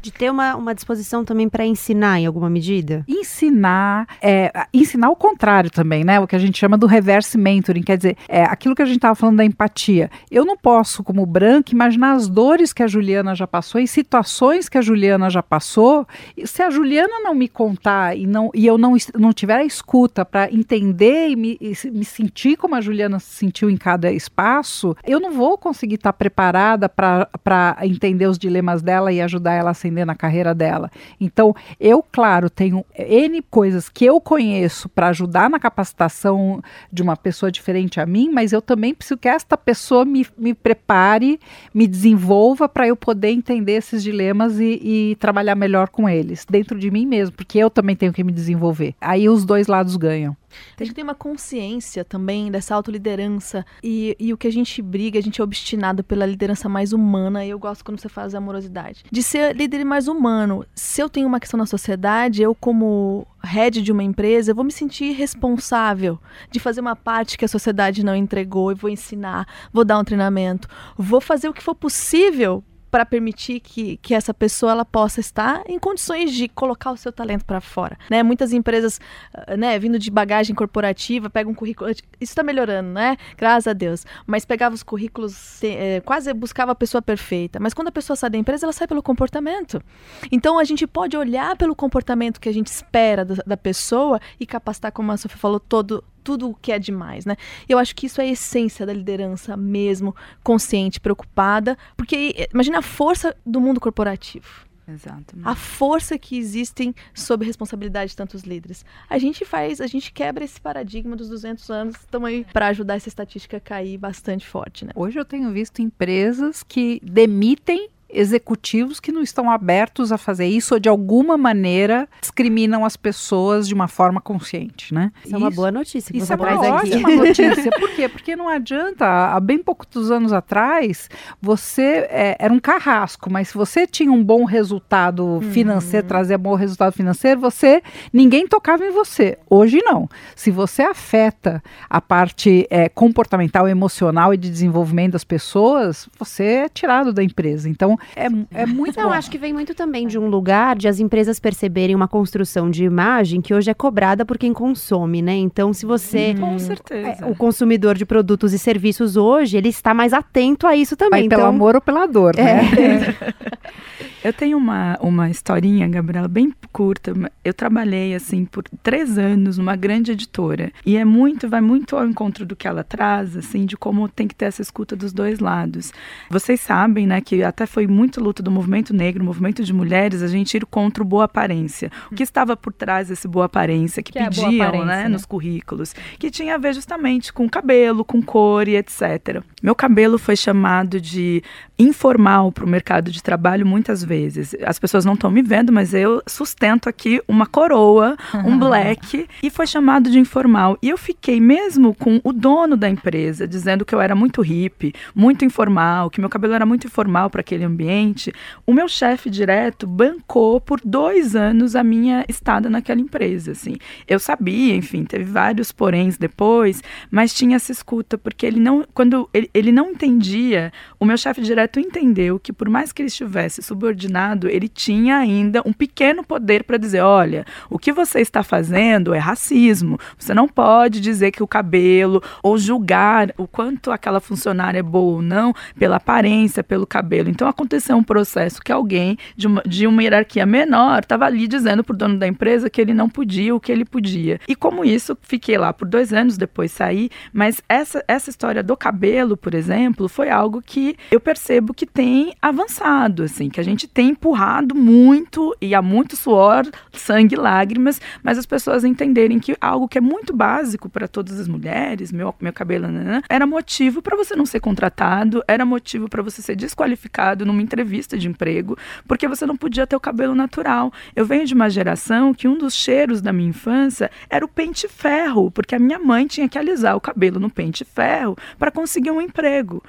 De ter uma, uma disposição também para ensinar em alguma medida? Ensinar, é, ensinar o contrário também, né? O que a gente chama do reverse mentoring, quer dizer, é aquilo que a gente estava falando da empatia. Eu não posso, como branco, imaginar as dores que a Juliana já passou e situações que a Juliana já passou. Se a Juliana não me contar e, não, e eu não, não tiver a escuta para entender e me, e me sentir como a Juliana se sentiu em cada espaço, eu não vou conseguir estar tá preparada para entender os dilemas dela e ajudar ela ela ascender na carreira dela. Então, eu, claro, tenho N coisas que eu conheço para ajudar na capacitação de uma pessoa diferente a mim, mas eu também preciso que esta pessoa me, me prepare, me desenvolva para eu poder entender esses dilemas e, e trabalhar melhor com eles, dentro de mim mesmo, porque eu também tenho que me desenvolver. Aí os dois lados ganham. A gente tem uma consciência também dessa autoliderança e, e o que a gente briga, a gente é obstinado pela liderança mais humana. E eu gosto quando você faz a amorosidade. De ser líder mais humano. Se eu tenho uma questão na sociedade, eu, como head de uma empresa, eu vou me sentir responsável de fazer uma parte que a sociedade não entregou e vou ensinar, vou dar um treinamento, vou fazer o que for possível para permitir que, que essa pessoa ela possa estar em condições de colocar o seu talento para fora. Né? Muitas empresas, ah, né, vindo de bagagem corporativa, pegam um currículo. Isso está melhorando, né? Graças a Deus. Mas pegava os currículos, é, quase buscava a pessoa perfeita. Mas quando a pessoa sai da empresa, ela sai pelo comportamento. Então a gente pode olhar pelo comportamento que a gente espera da, da pessoa e capacitar, como a Sofia falou, todo, tudo o que é demais, né? Eu acho que isso é a essência da liderança mesmo, consciente, preocupada, porque imagina a força do mundo corporativo. Exato. A força que existem sob responsabilidade de tantos líderes. A gente faz, a gente quebra esse paradigma dos 200 anos, estamos aí para ajudar essa estatística a cair bastante forte, né? Hoje eu tenho visto empresas que demitem executivos que não estão abertos a fazer isso ou de alguma maneira discriminam as pessoas de uma forma consciente, né? Isso, isso é uma boa notícia que isso você é traz uma aqui. ótima notícia. Por quê? Porque não adianta, há bem poucos anos atrás, você é, era um carrasco, mas se você tinha um bom resultado financeiro, uhum. trazia bom resultado financeiro, você ninguém tocava em você. Hoje não. Se você afeta a parte é, comportamental, emocional e de desenvolvimento das pessoas, você é tirado da empresa. Então, é, é muito Não, bom. acho que vem muito também de um lugar de as empresas perceberem uma construção de imagem que hoje é cobrada por quem consome, né? Então, se você... Hum, com certeza. É, o consumidor de produtos e serviços hoje, ele está mais atento a isso também. Vai então, pelo amor ou pela dor, né? É. Eu tenho uma, uma historinha, Gabriela, bem curta. Eu trabalhei, assim, por três anos numa grande editora. E é muito, vai muito ao encontro do que ela traz, assim, de como tem que ter essa escuta dos dois lados. Vocês sabem, né, que até foi muito luta do movimento negro, movimento de mulheres, a gente ir contra o boa aparência. O que estava por trás desse boa aparência que, que pediam, é aparência, né, né, nos currículos, que tinha a ver justamente com cabelo, com cor e etc. Meu cabelo foi chamado de informal para o mercado de trabalho muitas vezes. As pessoas não estão me vendo, mas eu sustento aqui uma coroa, um black, e foi chamado de informal. E eu fiquei mesmo com o dono da empresa dizendo que eu era muito hippie, muito informal, que meu cabelo era muito informal para aquele ambiente. O meu chefe direto bancou por dois anos a minha estada naquela empresa. Assim, eu sabia, enfim, teve vários poréns depois, mas tinha essa escuta porque ele não, quando ele, ele não entendia, o meu chefe direto entendeu que por mais que ele estivesse subordinado ele tinha ainda um pequeno poder para dizer: olha, o que você está fazendo é racismo. Você não pode dizer que o cabelo ou julgar o quanto aquela funcionária é boa ou não pela aparência, pelo cabelo. Então aconteceu um processo que alguém de uma, de uma hierarquia menor estava ali dizendo para o dono da empresa que ele não podia o que ele podia. E como isso, fiquei lá por dois anos, depois saí. Mas essa, essa história do cabelo por exemplo, foi algo que eu percebo que tem avançado, assim, que a gente tem empurrado muito e há muito suor, sangue, lágrimas, mas as pessoas entenderem que algo que é muito básico para todas as mulheres, meu, meu cabelo, né, era motivo para você não ser contratado, era motivo para você ser desqualificado numa entrevista de emprego, porque você não podia ter o cabelo natural. Eu venho de uma geração que um dos cheiros da minha infância era o pente ferro, porque a minha mãe tinha que alisar o cabelo no pente ferro para conseguir um emprego.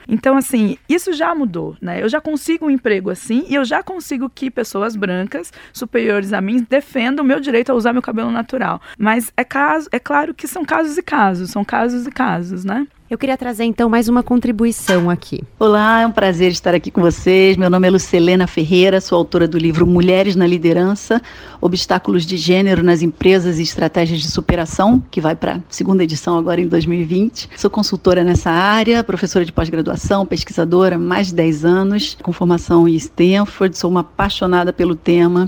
Então, assim, isso já mudou, né? Eu já consigo um emprego assim e eu já consigo que pessoas brancas superiores a mim defendam o meu direito a usar meu cabelo natural. Mas é caso, é claro que são casos e casos, são casos e casos, né? Eu queria trazer então mais uma contribuição aqui. Olá, é um prazer estar aqui com vocês. Meu nome é Lucelena Ferreira, sou autora do livro Mulheres na Liderança: Obstáculos de Gênero nas Empresas e Estratégias de Superação, que vai para a segunda edição agora em 2020. Sou consultora nessa área, professora de pós-graduação, pesquisadora, mais de 10 anos, com formação em Stanford. Sou uma apaixonada pelo tema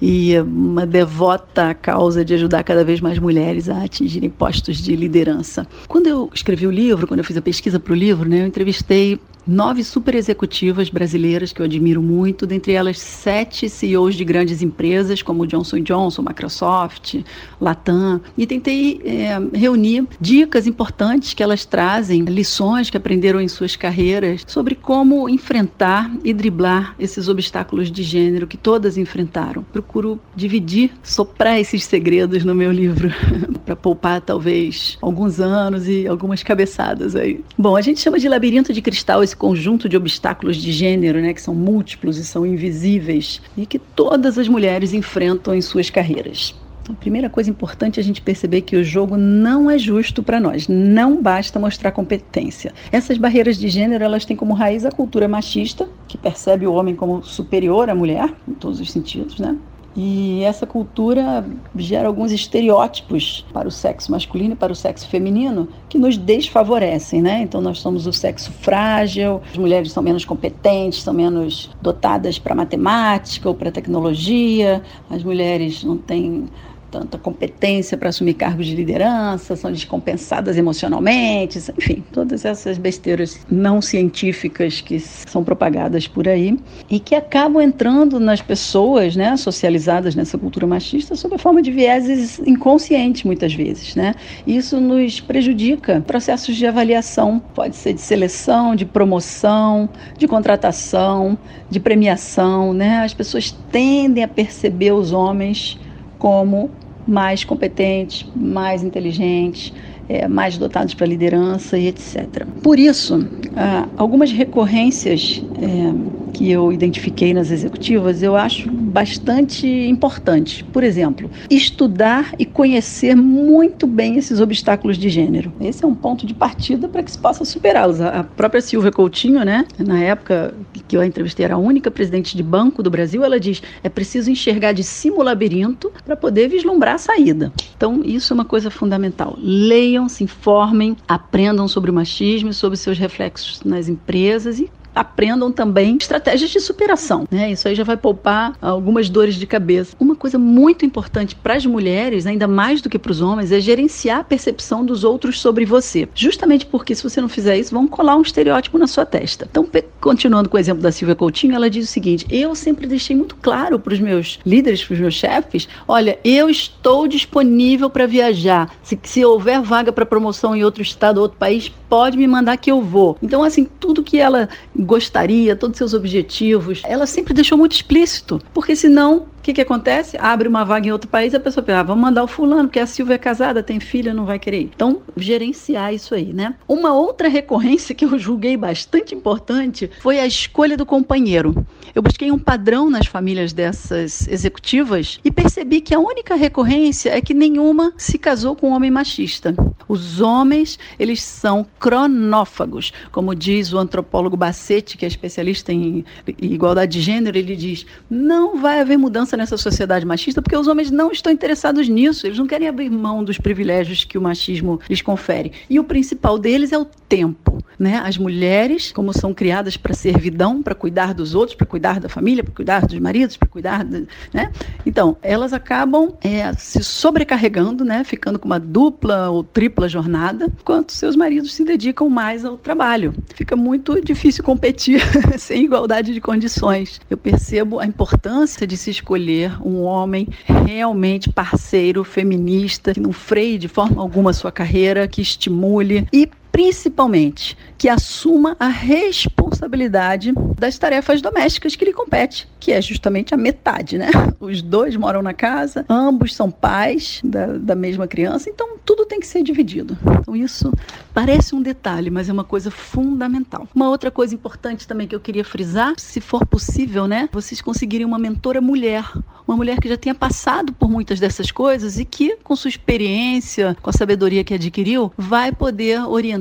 e uma devota causa de ajudar cada vez mais mulheres a atingirem postos de liderança. Quando eu escrevi o livro, quando eu fiz a pesquisa para o livro, né, eu entrevistei nove super executivas brasileiras que eu admiro muito, dentre elas sete CEOs de grandes empresas como Johnson Johnson, Microsoft, Latam, e tentei é, reunir dicas importantes que elas trazem, lições que aprenderam em suas carreiras sobre como enfrentar e driblar esses obstáculos de gênero que todas enfrentaram. Procuro dividir, soprar esses segredos no meu livro para poupar talvez alguns anos e algumas cabeçadas aí. Bom, a gente chama de labirinto de cristal esse conjunto de obstáculos de gênero, né, que são múltiplos e são invisíveis, e que todas as mulheres enfrentam em suas carreiras. Então, a primeira coisa importante é a gente perceber que o jogo não é justo para nós. Não basta mostrar competência. Essas barreiras de gênero, elas têm como raiz a cultura machista, que percebe o homem como superior à mulher, em todos os sentidos, né? E essa cultura gera alguns estereótipos para o sexo masculino e para o sexo feminino que nos desfavorecem, né? Então nós somos o sexo frágil, as mulheres são menos competentes, são menos dotadas para matemática ou para tecnologia, as mulheres não têm tanta competência para assumir cargos de liderança, são descompensadas emocionalmente, enfim, todas essas besteiras não científicas que são propagadas por aí e que acabam entrando nas pessoas, né, socializadas nessa cultura machista sob a forma de vieses inconscientes muitas vezes, né? Isso nos prejudica processos de avaliação, pode ser de seleção, de promoção, de contratação, de premiação, né? As pessoas tendem a perceber os homens como mais competentes, mais inteligentes, é, mais dotados para liderança e etc. Por isso, ah, algumas recorrências é, que eu identifiquei nas executivas eu acho bastante importantes. Por exemplo, estudar e conhecer muito bem esses obstáculos de gênero. Esse é um ponto de partida para que se possa superá-los. A própria Silvia Coutinho, né, na época que eu a entrevistei, era a única presidente de banco do Brasil, ela diz: é preciso enxergar de cima o labirinto para poder vislumbrar a saída. Então, isso é uma coisa fundamental. Leiam, se informem, aprendam sobre o machismo e sobre seus reflexos nas empresas e aprendam também estratégias de superação, né? Isso aí já vai poupar algumas dores de cabeça. Uma coisa muito importante para as mulheres, ainda mais do que para os homens, é gerenciar a percepção dos outros sobre você. Justamente porque se você não fizer isso, vão colar um estereótipo na sua testa. Então, continuando com o exemplo da Silvia Coutinho, ela diz o seguinte: "Eu sempre deixei muito claro para os meus líderes, para os meus chefes, olha, eu estou disponível para viajar. Se, se houver vaga para promoção em outro estado, outro país, pode me mandar que eu vou". Então, assim, tudo que ela gostaria, todos os seus objetivos, ela sempre deixou muito explícito, porque senão o que, que acontece? Abre uma vaga em outro país, a pessoa pensa, ah, vamos mandar o fulano, porque a Silvia é casada, tem filha, não vai querer ir. Então, gerenciar isso aí, né? Uma outra recorrência que eu julguei bastante importante foi a escolha do companheiro. Eu busquei um padrão nas famílias dessas executivas e percebi que a única recorrência é que nenhuma se casou com um homem machista. Os homens, eles são cronófagos, como diz o antropólogo Bassetti, que é especialista em igualdade de gênero, ele diz: não vai haver mudança nessa sociedade machista porque os homens não estão interessados nisso, eles não querem abrir mão dos privilégios que o machismo lhes confere. E o principal deles é o tempo, né? As mulheres, como são criadas para servidão, para cuidar dos outros, para cuidar da família, para cuidar dos maridos, para cuidar, de, né? Então, elas acabam é, se sobrecarregando, né? Ficando com uma dupla ou tripla jornada, enquanto seus maridos se dedicam mais ao trabalho. Fica muito difícil competir sem igualdade de condições. Eu percebo a importância de se escolher um homem realmente parceiro, feminista, que não freie de forma alguma sua carreira, que estimule e principalmente que assuma a responsabilidade das tarefas domésticas que lhe compete, que é justamente a metade, né? Os dois moram na casa, ambos são pais da, da mesma criança, então tudo tem que ser dividido. Então isso parece um detalhe, mas é uma coisa fundamental. Uma outra coisa importante também que eu queria frisar, se for possível, né? Vocês conseguirem uma mentora mulher, uma mulher que já tenha passado por muitas dessas coisas e que, com sua experiência, com a sabedoria que adquiriu, vai poder orientar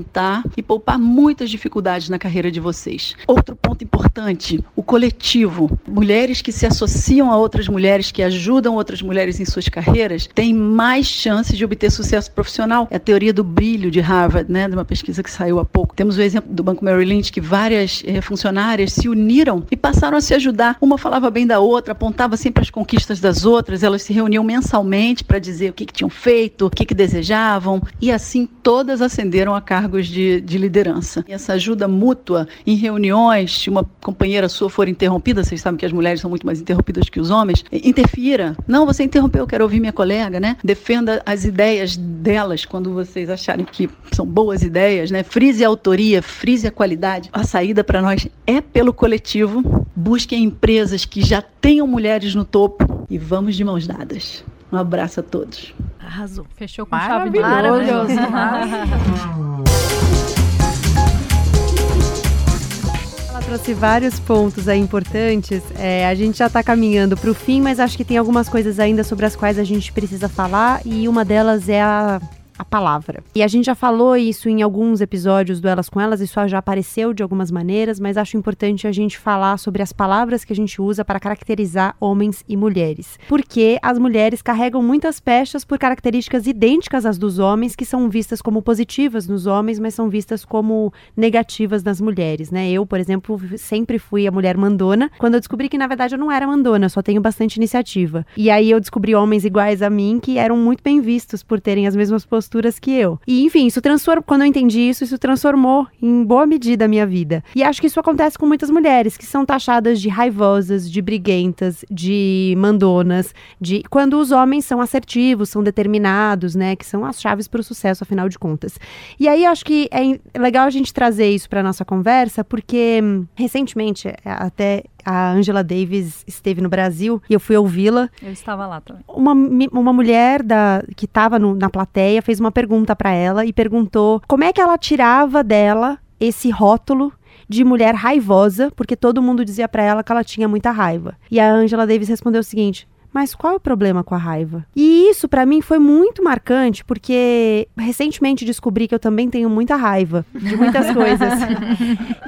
e poupar muitas dificuldades na carreira de vocês. Outro ponto importante: o coletivo. Mulheres que se associam a outras mulheres, que ajudam outras mulheres em suas carreiras, têm mais chances de obter sucesso profissional. É a teoria do brilho de Harvard, né, de uma pesquisa que saiu há pouco. Temos o exemplo do Banco Merrill Lynch, que várias eh, funcionárias se uniram e passaram a se ajudar. Uma falava bem da outra, apontava sempre as conquistas das outras, elas se reuniam mensalmente para dizer o que, que, tinham feito, o que, que desejavam, e assim todas ascenderam a cargos de, de liderança. E essa ajuda mútua em reuniões, se uma companheira sua for interrompida, vocês sabem que as mulheres são muito mais interrompidas que os homens, interfira. Não, você interrompeu, eu quero ouvir minha colega, né? Defenda as ideias delas quando vocês acharem que são boas ideias, né? Frise a autoria, frise a qualidade. A saída para nós é pelo coletivo. Busquem empresas que já tenham mulheres no topo e vamos de mãos dadas. Um abraço a todos. Arrasou. Fechou com chave de Maravilhoso. trouxe vários pontos aí importantes. É, a gente já está caminhando para o fim, mas acho que tem algumas coisas ainda sobre as quais a gente precisa falar e uma delas é a a palavra. E a gente já falou isso em alguns episódios do Elas com Elas, isso já apareceu de algumas maneiras, mas acho importante a gente falar sobre as palavras que a gente usa para caracterizar homens e mulheres. Porque as mulheres carregam muitas pechas por características idênticas às dos homens, que são vistas como positivas nos homens, mas são vistas como negativas nas mulheres, né? Eu, por exemplo, sempre fui a mulher mandona, quando eu descobri que na verdade eu não era mandona, só tenho bastante iniciativa. E aí eu descobri homens iguais a mim que eram muito bem vistos por terem as mesmas posturas posturas que eu. E enfim, isso transformou, quando eu entendi isso, isso transformou em boa medida a minha vida. E acho que isso acontece com muitas mulheres que são taxadas de raivosas, de briguentas, de mandonas, de quando os homens são assertivos, são determinados, né, que são as chaves para o sucesso afinal de contas. E aí acho que é legal a gente trazer isso para nossa conversa, porque hum, recentemente até a Angela Davis esteve no Brasil e eu fui ouvi-la. Eu estava lá também. Uma, uma mulher da, que estava na plateia fez uma pergunta para ela e perguntou como é que ela tirava dela esse rótulo de mulher raivosa, porque todo mundo dizia para ela que ela tinha muita raiva. E a Angela Davis respondeu o seguinte: mas qual é o problema com a raiva? E isso para mim foi muito marcante, porque recentemente descobri que eu também tenho muita raiva de muitas coisas.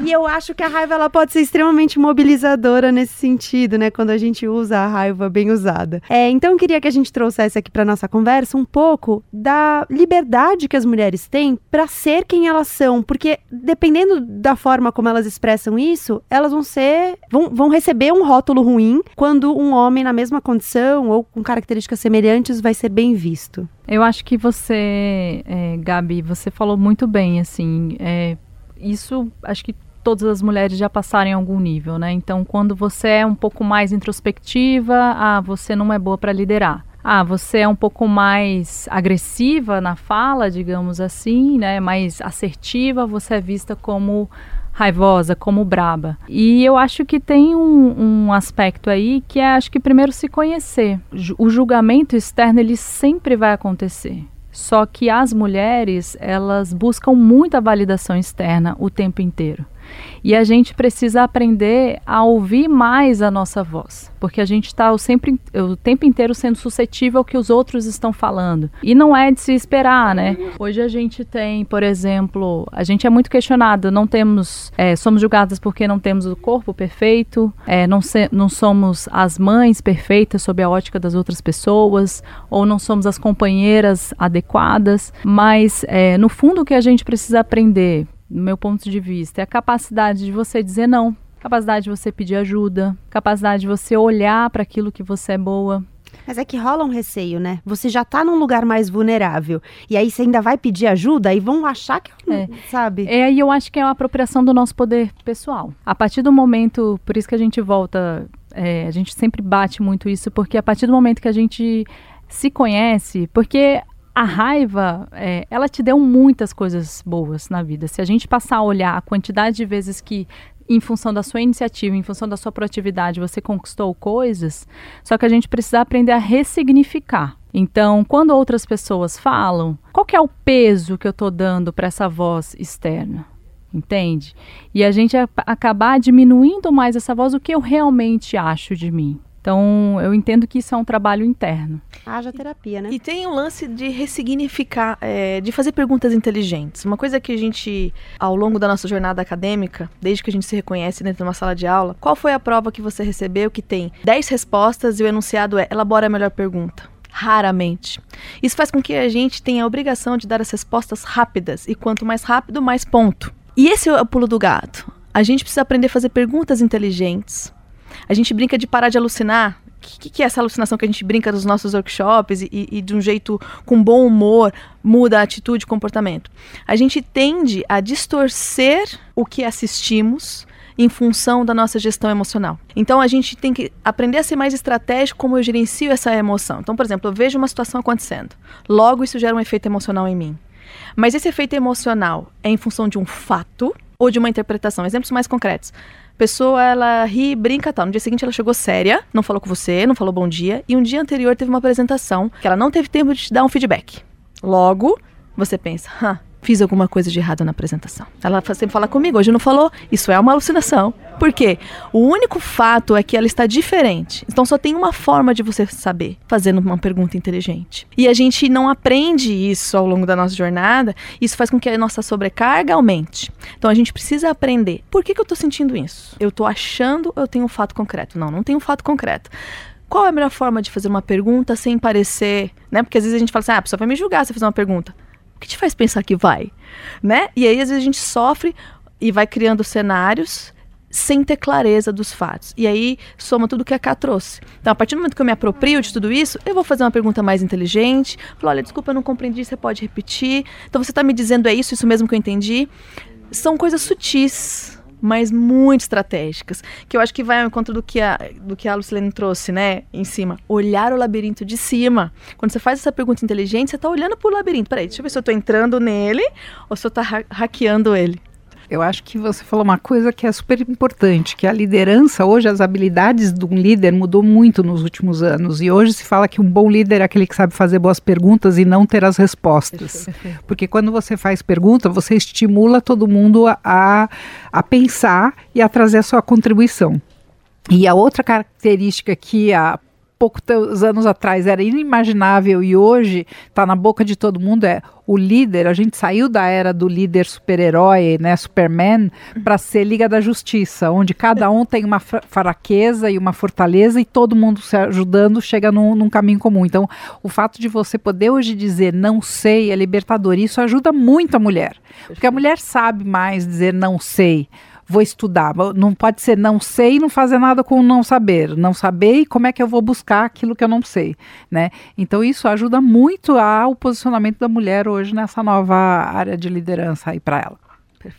e eu acho que a raiva ela pode ser extremamente mobilizadora nesse sentido, né, quando a gente usa a raiva bem usada. É, então eu queria que a gente trouxesse aqui para nossa conversa um pouco da liberdade que as mulheres têm para ser quem elas são, porque dependendo da forma como elas expressam isso, elas vão ser vão, vão receber um rótulo ruim quando um homem na mesma condição ou com características semelhantes vai ser bem visto? Eu acho que você, é, Gabi, você falou muito bem, assim, é, isso acho que todas as mulheres já passaram em algum nível, né? Então, quando você é um pouco mais introspectiva, ah, você não é boa para liderar. Ah, você é um pouco mais agressiva na fala, digamos assim, né? Mais assertiva, você é vista como raivosa, como braba. E eu acho que tem um, um, aspecto aí que é, acho que primeiro se conhecer. O julgamento externo ele sempre vai acontecer. Só que as mulheres elas buscam muita validação externa o tempo inteiro. E a gente precisa aprender a ouvir mais a nossa voz, porque a gente está o, sempre, o tempo inteiro sendo suscetível ao que os outros estão falando. E não é de se esperar, né? Hoje a gente tem, por exemplo, a gente é muito questionado, não temos, é, somos julgadas porque não temos o corpo perfeito, é, não, se, não somos as mães perfeitas sob a ótica das outras pessoas, ou não somos as companheiras adequadas, mas é, no fundo o que a gente precisa aprender no meu ponto de vista, é a capacidade de você dizer não, capacidade de você pedir ajuda, capacidade de você olhar para aquilo que você é boa. Mas é que rola um receio, né? Você já tá num lugar mais vulnerável. E aí você ainda vai pedir ajuda e vão achar que, é. sabe? É, e eu acho que é uma apropriação do nosso poder pessoal. A partir do momento, por isso que a gente volta, é, a gente sempre bate muito isso, porque a partir do momento que a gente se conhece, porque a raiva, é, ela te deu muitas coisas boas na vida. Se a gente passar a olhar a quantidade de vezes que, em função da sua iniciativa, em função da sua proatividade, você conquistou coisas, só que a gente precisa aprender a ressignificar. Então, quando outras pessoas falam, qual é o peso que eu estou dando para essa voz externa? Entende? E a gente acabar diminuindo mais essa voz, o que eu realmente acho de mim. Então, eu entendo que isso é um trabalho interno. Haja terapia, né? E tem o lance de ressignificar, é, de fazer perguntas inteligentes. Uma coisa que a gente, ao longo da nossa jornada acadêmica, desde que a gente se reconhece dentro de uma sala de aula, qual foi a prova que você recebeu que tem 10 respostas e o enunciado é elabora a melhor pergunta? Raramente. Isso faz com que a gente tenha a obrigação de dar as respostas rápidas, e quanto mais rápido, mais ponto. E esse é o pulo do gato. A gente precisa aprender a fazer perguntas inteligentes a gente brinca de parar de alucinar. O que, que, é essa alucinação que a gente brinca nos nossos workshops e, e, de um jeito com bom humor muda a atitude e comportamento? A gente tende a distorcer o que assistimos em função da nossa gestão emocional. Então a gente tem que aprender a ser mais estratégico como eu gerencio essa emoção. Então, por exemplo, eu vejo uma situação acontecendo. Logo isso gera um efeito emocional em mim. Mas esse efeito emocional é em função de um fato ou de uma interpretação? Exemplos mais concretos pessoa, ela ri, brinca tal. No dia seguinte ela chegou séria, não falou com você, não falou bom dia. E um dia anterior teve uma apresentação que ela não teve tempo de te dar um feedback. Logo, você pensa, hã, fiz alguma coisa de errado na apresentação. Ela sempre fala comigo, hoje não falou. Isso é uma alucinação. Por quê? O único fato é que ela está diferente. Então só tem uma forma de você saber, fazendo uma pergunta inteligente. E a gente não aprende isso ao longo da nossa jornada. Isso faz com que a nossa sobrecarga aumente. Então a gente precisa aprender. Por que, que eu estou sentindo isso? Eu estou achando eu tenho um fato concreto. Não, não tenho um fato concreto qual é a melhor forma de fazer uma pergunta sem parecer, né? Porque às vezes a gente fala assim, ah, a pessoa vai me julgar se eu fizer uma pergunta que te faz pensar que vai? Né? E aí, às vezes, a gente sofre e vai criando cenários sem ter clareza dos fatos. E aí soma tudo que a Cá trouxe. Então, a partir do momento que eu me aproprio de tudo isso, eu vou fazer uma pergunta mais inteligente. Falar, olha, desculpa, eu não compreendi, você pode repetir. Então, você está me dizendo é isso, isso mesmo que eu entendi. São coisas sutis mas muito estratégicas, que eu acho que vai ao encontro do que a, do que a Lucilene trouxe, né, em cima. Olhar o labirinto de cima. Quando você faz essa pergunta inteligente, você está olhando para o labirinto. Peraí, deixa eu ver se eu estou entrando nele ou se eu estou ha hackeando ele. Eu acho que você falou uma coisa que é super importante, que a liderança, hoje as habilidades de um líder mudou muito nos últimos anos. E hoje se fala que um bom líder é aquele que sabe fazer boas perguntas e não ter as respostas. Porque quando você faz pergunta, você estimula todo mundo a, a pensar e a trazer a sua contribuição. E a outra característica que a poucos anos atrás era inimaginável e hoje está na boca de todo mundo é o líder. A gente saiu da era do líder super-herói, né, Superman, para ser Liga da Justiça, onde cada um tem uma fraqueza e uma fortaleza e todo mundo se ajudando chega num, num caminho comum. Então, o fato de você poder hoje dizer não sei é libertador. Isso ajuda muito a mulher, porque a mulher sabe mais dizer não sei vou estudar. Não pode ser não sei e não fazer nada com não saber. Não saber e como é que eu vou buscar aquilo que eu não sei, né? Então isso ajuda muito ao posicionamento da mulher hoje nessa nova área de liderança aí para ela.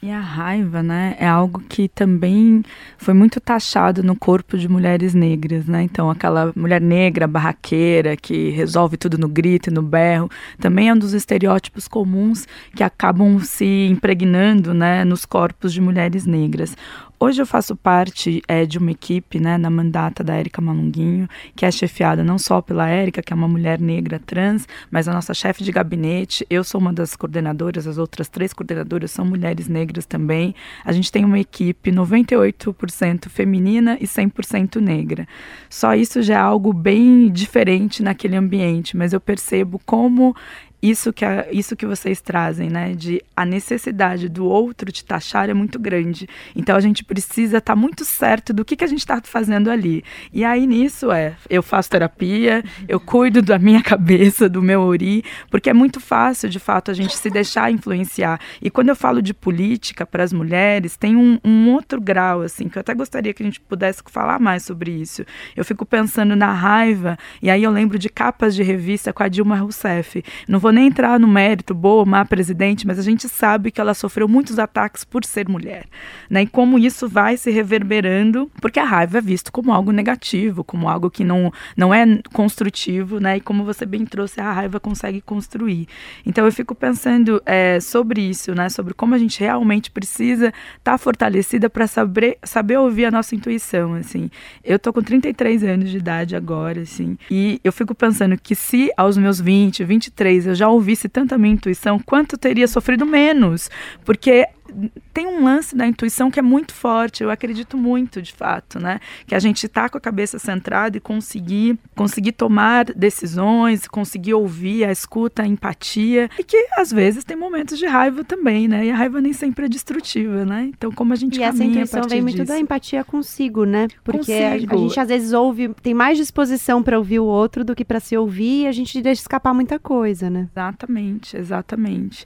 E a raiva, né, é algo que também foi muito taxado no corpo de mulheres negras, né? Então, aquela mulher negra, barraqueira, que resolve tudo no grito e no berro, também é um dos estereótipos comuns que acabam se impregnando, né, nos corpos de mulheres negras. Hoje eu faço parte é, de uma equipe, né, na mandata da Érica Malunguinho, que é chefiada não só pela Érica, que é uma mulher negra trans, mas a nossa chefe de gabinete, eu sou uma das coordenadoras, as outras três coordenadoras são mulheres negras também. A gente tem uma equipe 98% feminina e 100% negra. Só isso já é algo bem diferente naquele ambiente, mas eu percebo como isso que, a, isso que vocês trazem, né? De a necessidade do outro te taxar é muito grande. Então a gente precisa estar tá muito certo do que, que a gente está fazendo ali. E aí nisso é, eu faço terapia, eu cuido da minha cabeça, do meu ori, porque é muito fácil, de fato, a gente se deixar influenciar. E quando eu falo de política para as mulheres, tem um, um outro grau, assim, que eu até gostaria que a gente pudesse falar mais sobre isso. Eu fico pensando na raiva, e aí eu lembro de capas de revista com a Dilma Rousseff. Não vou nem entrar no mérito, boa ou má presidente, mas a gente sabe que ela sofreu muitos ataques por ser mulher, né? E como isso vai se reverberando, porque a raiva é visto como algo negativo, como algo que não, não é construtivo, né? E como você bem trouxe, a raiva consegue construir. Então eu fico pensando é, sobre isso, né? Sobre como a gente realmente precisa estar tá fortalecida para saber, saber ouvir a nossa intuição, assim. Eu tô com 33 anos de idade agora, assim, e eu fico pensando que se aos meus 20, 23 eu já já ouvisse tanta minha intuição, quanto teria sofrido menos. Porque tem um lance da intuição que é muito forte, eu acredito muito, de fato, né? Que a gente está com a cabeça centrada e conseguir, conseguir tomar decisões, conseguir ouvir a escuta, a empatia, e que às vezes tem momentos de raiva também, né? E a raiva nem sempre é destrutiva, né? Então, como a gente e caminha essa intuição vem disso? muito da empatia consigo, né? Porque a, a, Consigo. gente às vezes ouve, tem mais disposição para ouvir o outro do que para se ouvir, e a gente deixa escapar muita coisa, né? Exatamente, exatamente.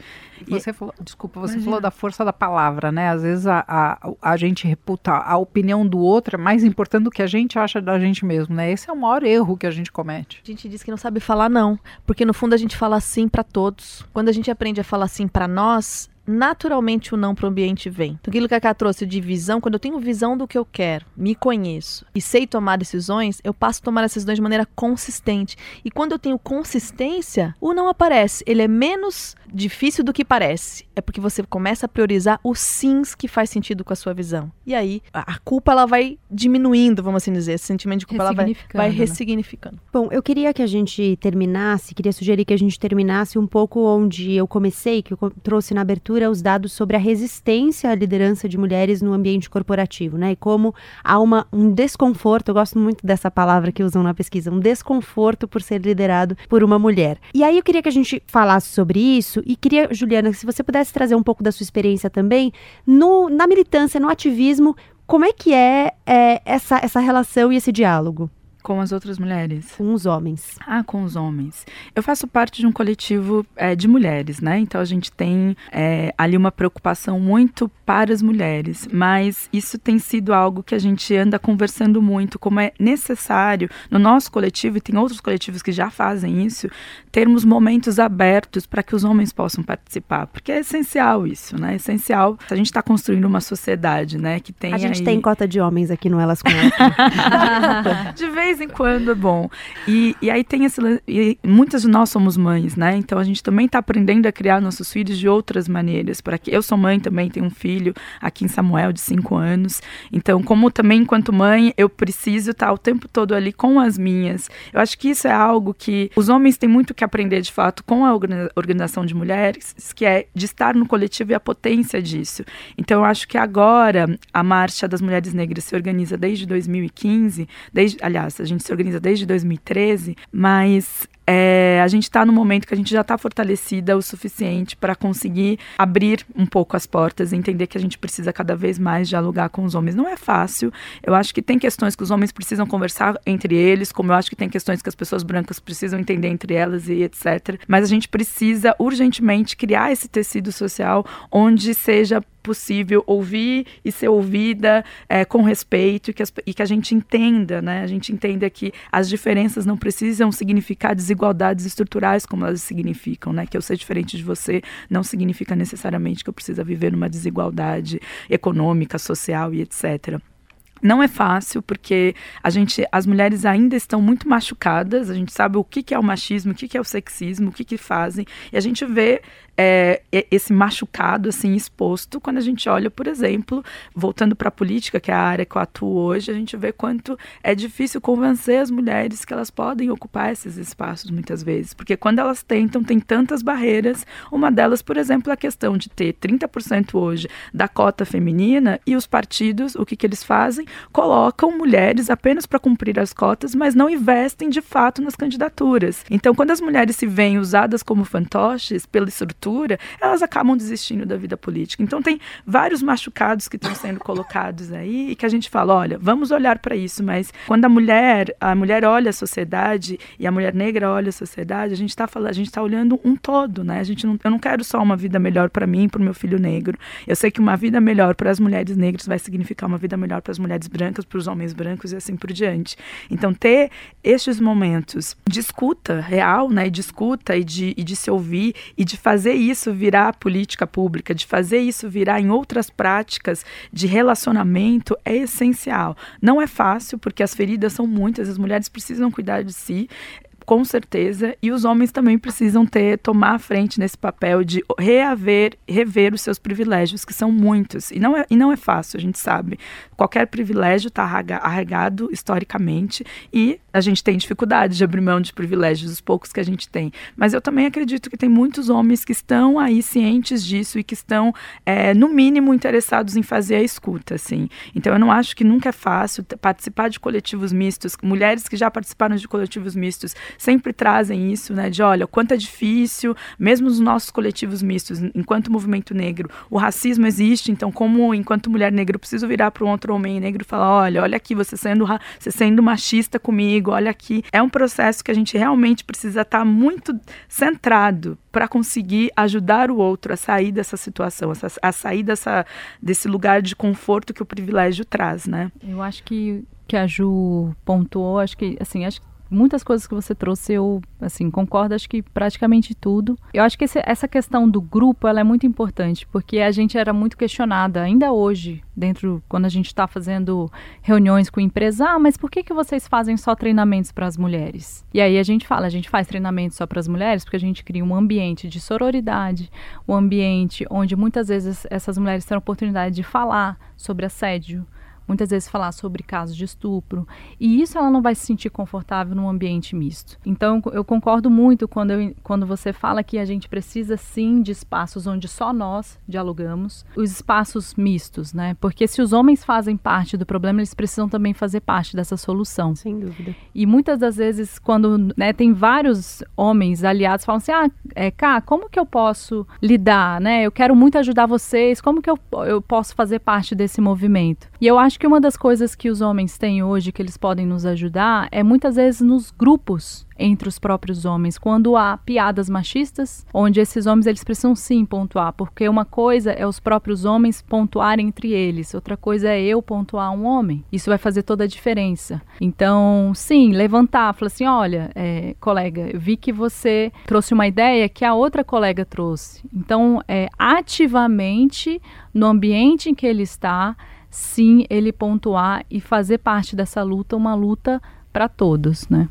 Você falou, desculpa, você Imagina. falou da força da palavra, né? Às vezes a, a, a gente reputa a opinião do outro é mais importante do que a gente acha da gente mesmo, né? Esse é o maior erro que a gente comete. A gente diz que não sabe falar não, porque no fundo a gente fala sim para todos. Quando a gente aprende a falar sim para nós, naturalmente o não para o ambiente vem. Então, aquilo que a Cá trouxe de visão, quando eu tenho visão do que eu quero, me conheço e sei tomar decisões, eu passo a tomar essas decisões de maneira consistente. E quando eu tenho consistência, o não aparece. Ele é menos difícil do que parece. É porque você começa a priorizar os sims que faz sentido com a sua visão. E aí, a culpa ela vai diminuindo, vamos assim dizer. Esse sentimento de culpa ela vai, vai Ressignificando, né? ressignificando. Bom, eu queria que a gente terminasse, queria sugerir que a gente terminasse um pouco onde eu comecei, que eu trouxe na abertura os dados sobre a resistência à liderança de mulheres no ambiente corporativo, né? E como há uma, um desconforto, eu gosto muito dessa palavra que usam na pesquisa, um desconforto por ser liderado por uma mulher. E aí eu queria que a gente falasse sobre isso e queria, Juliana, se você pudesse trazer um pouco da sua experiência também no, na militância, no ativismo, como é que é, é, essa, essa relação e esse diálogo Com as outras mulheres. com os homens? Ah, com os homens. Eu faço parte de um coletivo é, de mulheres, né? Então a gente tem é, ali uma preocupação muito para as mulheres, mas isso tem sido algo que a gente anda conversando muito, como é necessário no nosso coletivo, e tem outros coletivos que já fazem isso, termos momentos abertos para que os homens possam participar, porque é essencial isso, né? É essencial. A gente está construindo uma sociedade, né? Que tem a gente aí... tem cota de homens aqui no Elas com Elas. de vez em quando é bom. E, e aí tem esse. E muitas de nós somos mães, né? Então a gente também está aprendendo a criar nossos filhos de outras maneiras. Para que eu sou mãe também, tenho um filho aqui em Samuel de cinco anos. Então, como também enquanto mãe, eu preciso estar o tempo todo ali com as minhas. Eu acho que isso é algo que os homens têm muito que aprender de fato com a organi- organização de mulheres, que é de estar no coletivo e a potência disso. Então, eu acho que agora a Marcha das Mulheres Negras se organiza desde 2015, desde, aliás, a gente se organiza desde 2013, mas é, a gente está no momento que a gente já está fortalecida o suficiente para conseguir abrir um pouco as portas entender que a gente precisa cada vez mais dialogar com os homens. Não é fácil. Eu acho que tem questões que os homens precisam conversar entre eles, como eu acho que tem questões que as pessoas brancas precisam entender entre elas e etc. Mas a gente precisa urgentemente criar esse tecido social onde seja possível ouvir e ser ouvida é, com respeito e que, as- e que a gente entenda, né? A gente entenda que as diferenças não precisam significar desigualdades estruturais como elas significam, né? Que eu ser diferente de você não significa necessariamente que eu precisa viver numa desigualdade econômica, social e etc. Não é fácil, porque a gente, as mulheres ainda estão muito machucadas, a gente sabe o que, que é o machismo, o que, que é o sexismo, o que, que fazem, e a gente vê é, esse machucado assim exposto quando a gente olha, por exemplo, voltando para a política, que é a área que eu atuo hoje, a gente vê quanto é difícil convencer as mulheres que elas podem ocupar esses espaços muitas vezes, porque quando elas tentam, tem tantas barreiras. Uma delas, por exemplo, é a questão de ter 30% hoje da cota feminina e os partidos, o que, que eles fazem? Colocam mulheres apenas para cumprir as cotas, mas não investem de fato nas candidaturas. Então, quando as mulheres se veem usadas como fantoches pela estrutura elas acabam desistindo da vida política. Então tem vários machucados que estão sendo colocados aí e que a gente fala, olha, vamos olhar para isso, mas quando a mulher, a mulher olha a sociedade e a mulher negra olha a sociedade, a gente está falando, a gente está olhando um todo, né? A gente não, eu não quero só uma vida melhor para mim, para o meu filho negro. Eu sei que uma vida melhor para as mulheres negras vai significar uma vida melhor para as mulheres brancas, para os homens brancos e assim por diante. Então ter estes momentos de escuta real, né, de escuta e de, e de se ouvir e de fazer isso virar política pública, de fazer isso virar em outras práticas de relacionamento é essencial. Não é fácil, porque as feridas são muitas, as mulheres precisam cuidar de si com certeza, e os homens também precisam ter tomar a frente nesse papel de reaver, rever os seus privilégios, que são muitos, e não é, e não é fácil, a gente sabe. Qualquer privilégio está arraigado historicamente e a gente tem dificuldade de abrir mão de privilégios, os poucos que a gente tem. Mas eu também acredito que tem muitos homens que estão aí cientes disso e que estão, é, no mínimo, interessados em fazer a escuta, assim. Então eu não acho que nunca é fácil participar de coletivos mistos, mulheres que já participaram de coletivos mistos sempre trazem isso, né? De olha, o quanto é difícil, mesmo nos nossos coletivos mistos, enquanto movimento negro, o racismo existe, então, como enquanto mulher negra, eu preciso virar para um outro homem negro e falar: olha, olha aqui, você sendo, você sendo machista comigo, olha aqui. É um processo que a gente realmente precisa estar tá muito centrado para conseguir ajudar o outro a sair dessa situação, a sair dessa, desse lugar de conforto que o privilégio traz, né? Eu acho que que a Ju pontuou, acho que assim, acho que muitas coisas que você trouxe eu assim concordo acho que praticamente tudo. Eu acho que esse, essa questão do grupo ela é muito importante porque a gente era muito questionada. Ainda hoje dentro quando a gente está fazendo reuniões com empresas ah mas por que que vocês fazem só treinamentos para as mulheres? E aí a gente fala a gente faz treinamentos só para as mulheres porque a gente cria um ambiente de sororidade um ambiente onde muitas vezes essas mulheres têm a oportunidade de falar sobre assédio muitas vezes falar sobre casos de estupro, e isso ela não vai se sentir confortável num ambiente misto. Então eu concordo muito quando, eu, quando você fala que a gente precisa sim de espaços onde só nós dialogamos, os espaços mistos, né? Porque se os homens fazem parte do problema, eles precisam também fazer parte dessa solução. Sem dúvida. E muitas das vezes, quando né, tem vários homens aliados, falam assim: ah, é, Cá, como que eu posso lidar, né? Eu quero muito ajudar vocês, como que eu, eu posso fazer parte desse movimento? E eu acho acho que uma das coisas que os homens têm hoje que eles podem nos ajudar é muitas vezes nos grupos entre os próprios homens, quando há piadas machistas, onde esses homens eles precisam sim pontuar, porque uma coisa é os próprios homens pontuarem entre eles, outra coisa é eu pontuar um homem. Isso vai fazer toda a diferença. Então, sim, levantar, falar assim, olha, é, colega, eu vi que você trouxe uma ideia que a outra colega trouxe. Então, é, ativamente no ambiente em que ele está sim ele pontuar e fazer parte dessa luta uma luta para todos, né?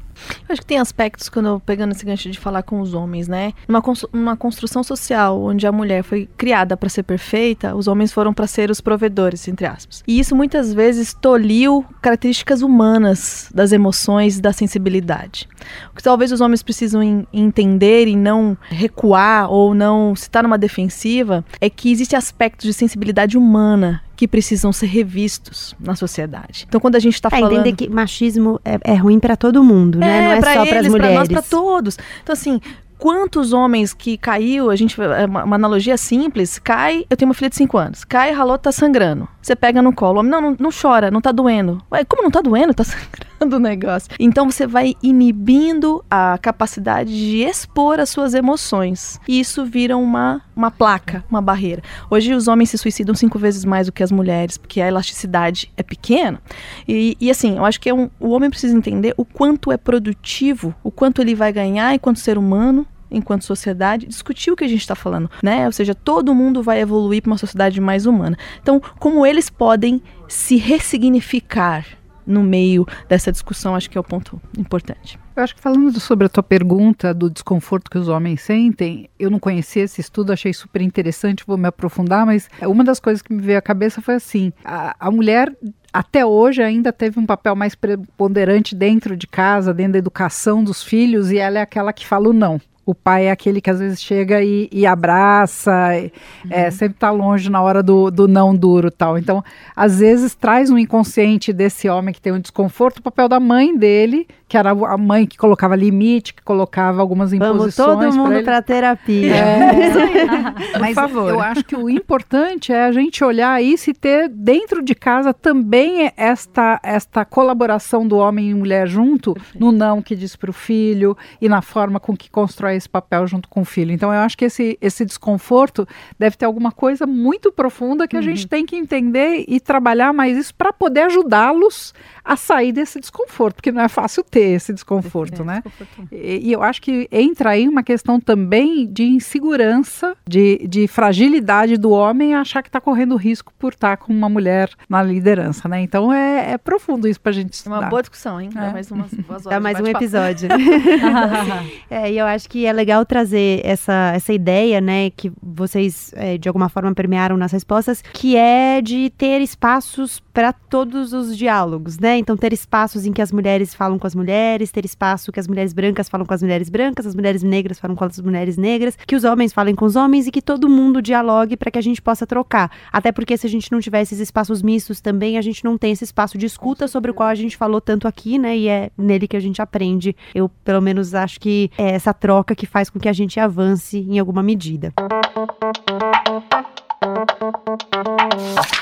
Eu acho que tem aspectos, quando eu pegando esse gancho de falar com os homens, né? Uma, uma construção social onde a mulher foi criada para ser perfeita, os homens foram para ser os provedores, entre aspas. E isso muitas vezes tolhiu características humanas das emoções, da sensibilidade. O que talvez os homens precisam entender e não recuar ou não se estar numa defensiva é que existe aspectos de sensibilidade humana que precisam ser revistos na sociedade. Então, quando a gente está é, falando... entender que machismo é, é ruim para todo mundo, né? É, Não é só para as mulheres. Para nós, para todos. Então, assim, quantos homens que caiu, a gente, é uma, uma, analogia simples, cai, eu tenho uma filha de 5 anos, cai, ralou, tá sangrando. Você pega no colo, não, não, não chora, não tá doendo. Ué, como não tá doendo? Tá sangrando o negócio. Então você vai inibindo a capacidade de expor as suas emoções. E isso vira uma, uma placa, uma barreira. Hoje os homens se suicidam cinco vezes mais do que as mulheres, porque a elasticidade é pequena. E, e assim, eu acho que é um, o homem precisa entender o quanto é produtivo, o quanto ele vai ganhar enquanto ser humano enquanto sociedade, discutir o que a gente está falando, né? Ou seja, todo mundo vai evoluir para uma sociedade mais humana. Então, como eles podem se ressignificar no meio dessa discussão, acho que é o ponto importante. Eu acho que falando sobre a tua pergunta do desconforto que os homens sentem, eu não conhecia esse estudo, achei super interessante, vou me aprofundar, mas uma das coisas que me veio à cabeça foi assim: a, a mulher até hoje ainda teve um papel mais preponderante dentro de casa, dentro da educação dos filhos, e ela é aquela que fala o não o pai é aquele que às vezes chega e, e abraça, é, uhum. é, sempre está longe na hora do, do não duro tal. Então, às vezes traz um inconsciente desse homem que tem um desconforto o papel da mãe dele, que era a mãe que colocava limite, que colocava algumas imposições. Vamos todo mundo para terapia. É. Mas favor. eu acho que o importante é a gente olhar isso e ter dentro de casa também esta, esta colaboração do homem e mulher junto, no não que diz para o filho e na forma com que constrói esse papel junto com o filho. Então eu acho que esse, esse desconforto deve ter alguma coisa muito profunda que a gente uhum. tem que entender e trabalhar mais isso para poder ajudá-los a sair desse desconforto, porque não é fácil ter esse desconforto, é, né? Desconforto. E, e, eu acho que entra aí uma questão também de insegurança, de, de fragilidade do homem achar que está correndo risco por estar tá com uma mulher na liderança, né? Então é, é profundo isso para a gente estudar. É uma boa discussão, hein? É. Dá mais, umas, Dá mais um episódio. é, e eu acho que é legal trazer essa, essa ideia, né, que vocês é, de alguma forma permearam nas respostas, que é de ter espaços para todos os diálogos, né? Então, ter espaços em que as mulheres falam com as mulheres, ter espaço que as mulheres brancas falam com as mulheres brancas, as mulheres negras falam com as mulheres negras, que os homens falem com os homens e que todo mundo dialogue para que a gente possa trocar. Até porque se a gente não tiver esses espaços mistos também, a gente não tem esse espaço de escuta sobre o qual a gente falou tanto aqui, né? E é nele que a gente aprende. Eu, pelo menos, acho que é essa troca que faz com que a gente avance em alguma medida.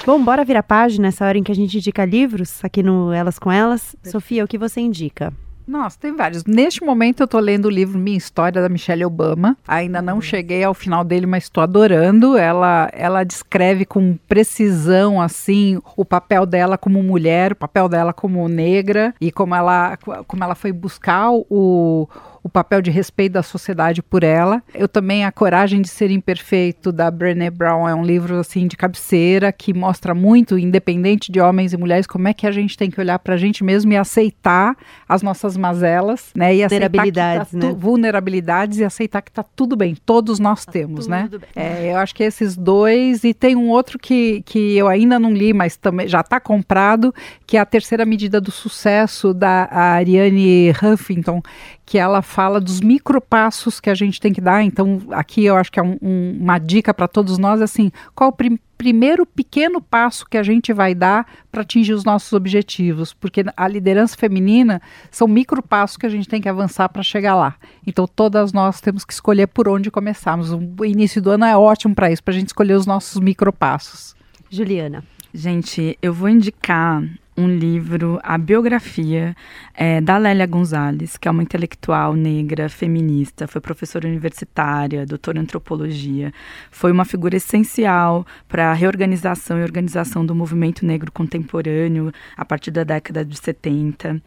Bom, bora virar página essa hora em que a gente indica livros aqui no Elas com Elas. Sofia, o que você indica? Nossa, tem vários. Neste momento eu estou lendo o livro Minha História da Michelle Obama. Ainda não cheguei ao final dele, mas estou adorando. Ela ela descreve com precisão assim o papel dela como mulher, o papel dela como negra e como ela como ela foi buscar o o papel de respeito da sociedade por ela. Eu também A Coragem de Ser Imperfeito da Brené Brown é um livro assim de cabeceira que mostra muito, independente de homens e mulheres, como é que a gente tem que olhar para a gente mesmo e aceitar as nossas mazelas, né? E vulnerabilidades, tá né? vulnerabilidades e aceitar que está tudo bem. Todos nós tá temos, né? É, eu acho que esses dois e tem um outro que, que eu ainda não li, mas também já está comprado, que é a terceira medida do sucesso da Ariane Huffington, que ela fala dos micropassos que a gente tem que dar. Então, aqui eu acho que é um, um, uma dica para todos nós, assim, qual o prim primeiro pequeno passo que a gente vai dar para atingir os nossos objetivos? Porque a liderança feminina são micropassos que a gente tem que avançar para chegar lá. Então, todas nós temos que escolher por onde começarmos. O início do ano é ótimo para isso, para a gente escolher os nossos micropassos. Juliana. Gente, eu vou indicar um livro, a biografia é, da Lélia Gonzalez, que é uma intelectual negra, feminista, foi professora universitária, doutora em antropologia, foi uma figura essencial para a reorganização e organização do movimento negro contemporâneo a partir da década de 70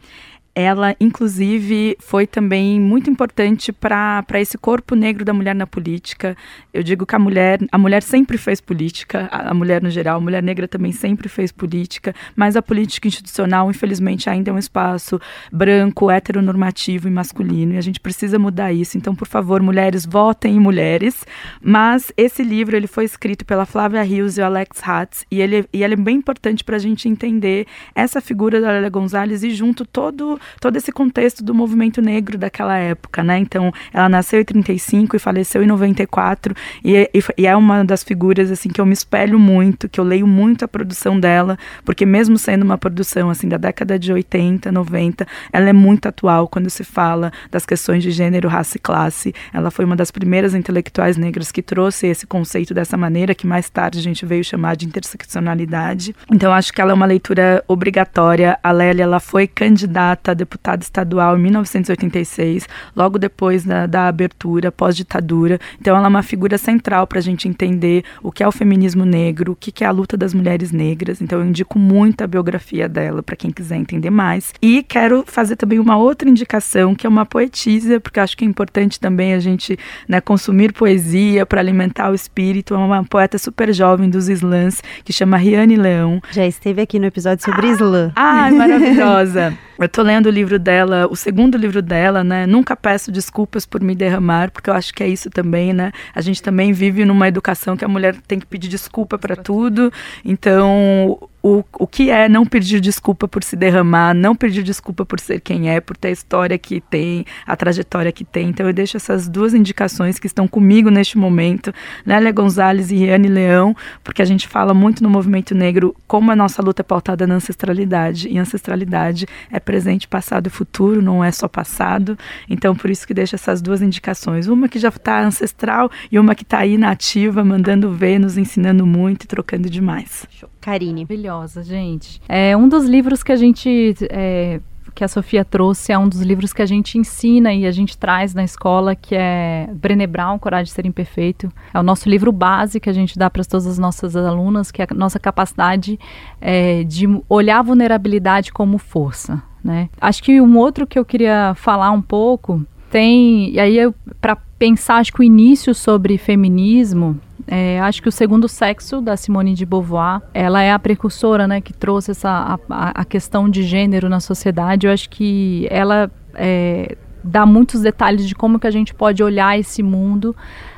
ela, inclusive, foi também muito importante para esse corpo negro da mulher na política. Eu digo que a mulher, a mulher sempre fez política, a, a, mulher no geral, a mulher negra também sempre fez política, mas a política institucional, infelizmente, ainda é um espaço branco, heteronormativo e masculino, e a gente precisa mudar isso. Então, por favor, mulheres, votem em mulheres. Mas esse livro ele foi escrito pela Flávia Rios e o Alex Hatz, e ele, e ele é bem importante para a gente entender essa figura da Lélia Gonzalez e junto todo todo esse contexto do movimento negro daquela época, né? Então, ela nasceu em 35 e faleceu em 94 e, e, e é uma das figuras assim que eu me espelho muito, que eu leio muito a produção dela, porque mesmo sendo uma produção assim da década de 80, 90, ela é muito atual quando se fala das questões de gênero, raça e classe. Ela foi uma das primeiras intelectuais negras que trouxe esse conceito dessa maneira, que mais tarde a gente veio chamar de interseccionalidade. Então, acho que ela é uma leitura obrigatória. A Lélia, ela foi candidata deputada estadual em 1986, logo depois da, da abertura, pós-ditadura. Então, ela é uma figura central para a gente entender o que é o feminismo negro, o que é a luta das mulheres negras. Então, eu indico muito a biografia dela para quem quiser entender mais. E quero fazer também uma outra indicação, que é uma poetisa, porque acho que é importante também a gente né, consumir poesia para alimentar o espírito. É uma poeta super jovem dos slams, que chama Riane Leão. Já esteve aqui no episódio sobre ah, slam. Ai, maravilhosa. Eu tô lendo o livro dela, o segundo livro dela, né? Nunca peço desculpas por me derramar, porque eu acho que é isso também, né? A gente também vive numa educação que a mulher tem que pedir desculpa para tudo. Então, o, o que é não pedir desculpa por se derramar, não pedir desculpa por ser quem é, por ter a história que tem, a trajetória que tem. Então eu deixo essas duas indicações que estão comigo neste momento, Lélia Gonzalez e Riane Leão, porque a gente fala muito no movimento negro como a nossa luta é pautada na ancestralidade. E ancestralidade é presente, passado e futuro, não é só passado. Então por isso que deixo essas duas indicações. Uma que já está ancestral e uma que está aí na ativa, mandando ver, nos ensinando muito e trocando demais. Show. Karine. Maravilhosa, gente. É um dos livros que a gente. É, que a Sofia trouxe é um dos livros que a gente ensina e a gente traz na escola, que é Brené Brown, Coragem de Ser Imperfeito. É o nosso livro base que a gente dá para todas as nossas alunas, que é a nossa capacidade é, de olhar a vulnerabilidade como força. Né? Acho que um outro que eu queria falar um pouco tem, e aí para pensar, acho que o início sobre feminismo, é, acho que o segundo sexo da Simone de Beauvoir, ela é a precursora, né, que trouxe essa a, a questão de gênero na sociedade. Eu acho que ela é, dá muitos detalhes de como que a gente pode olhar esse mundo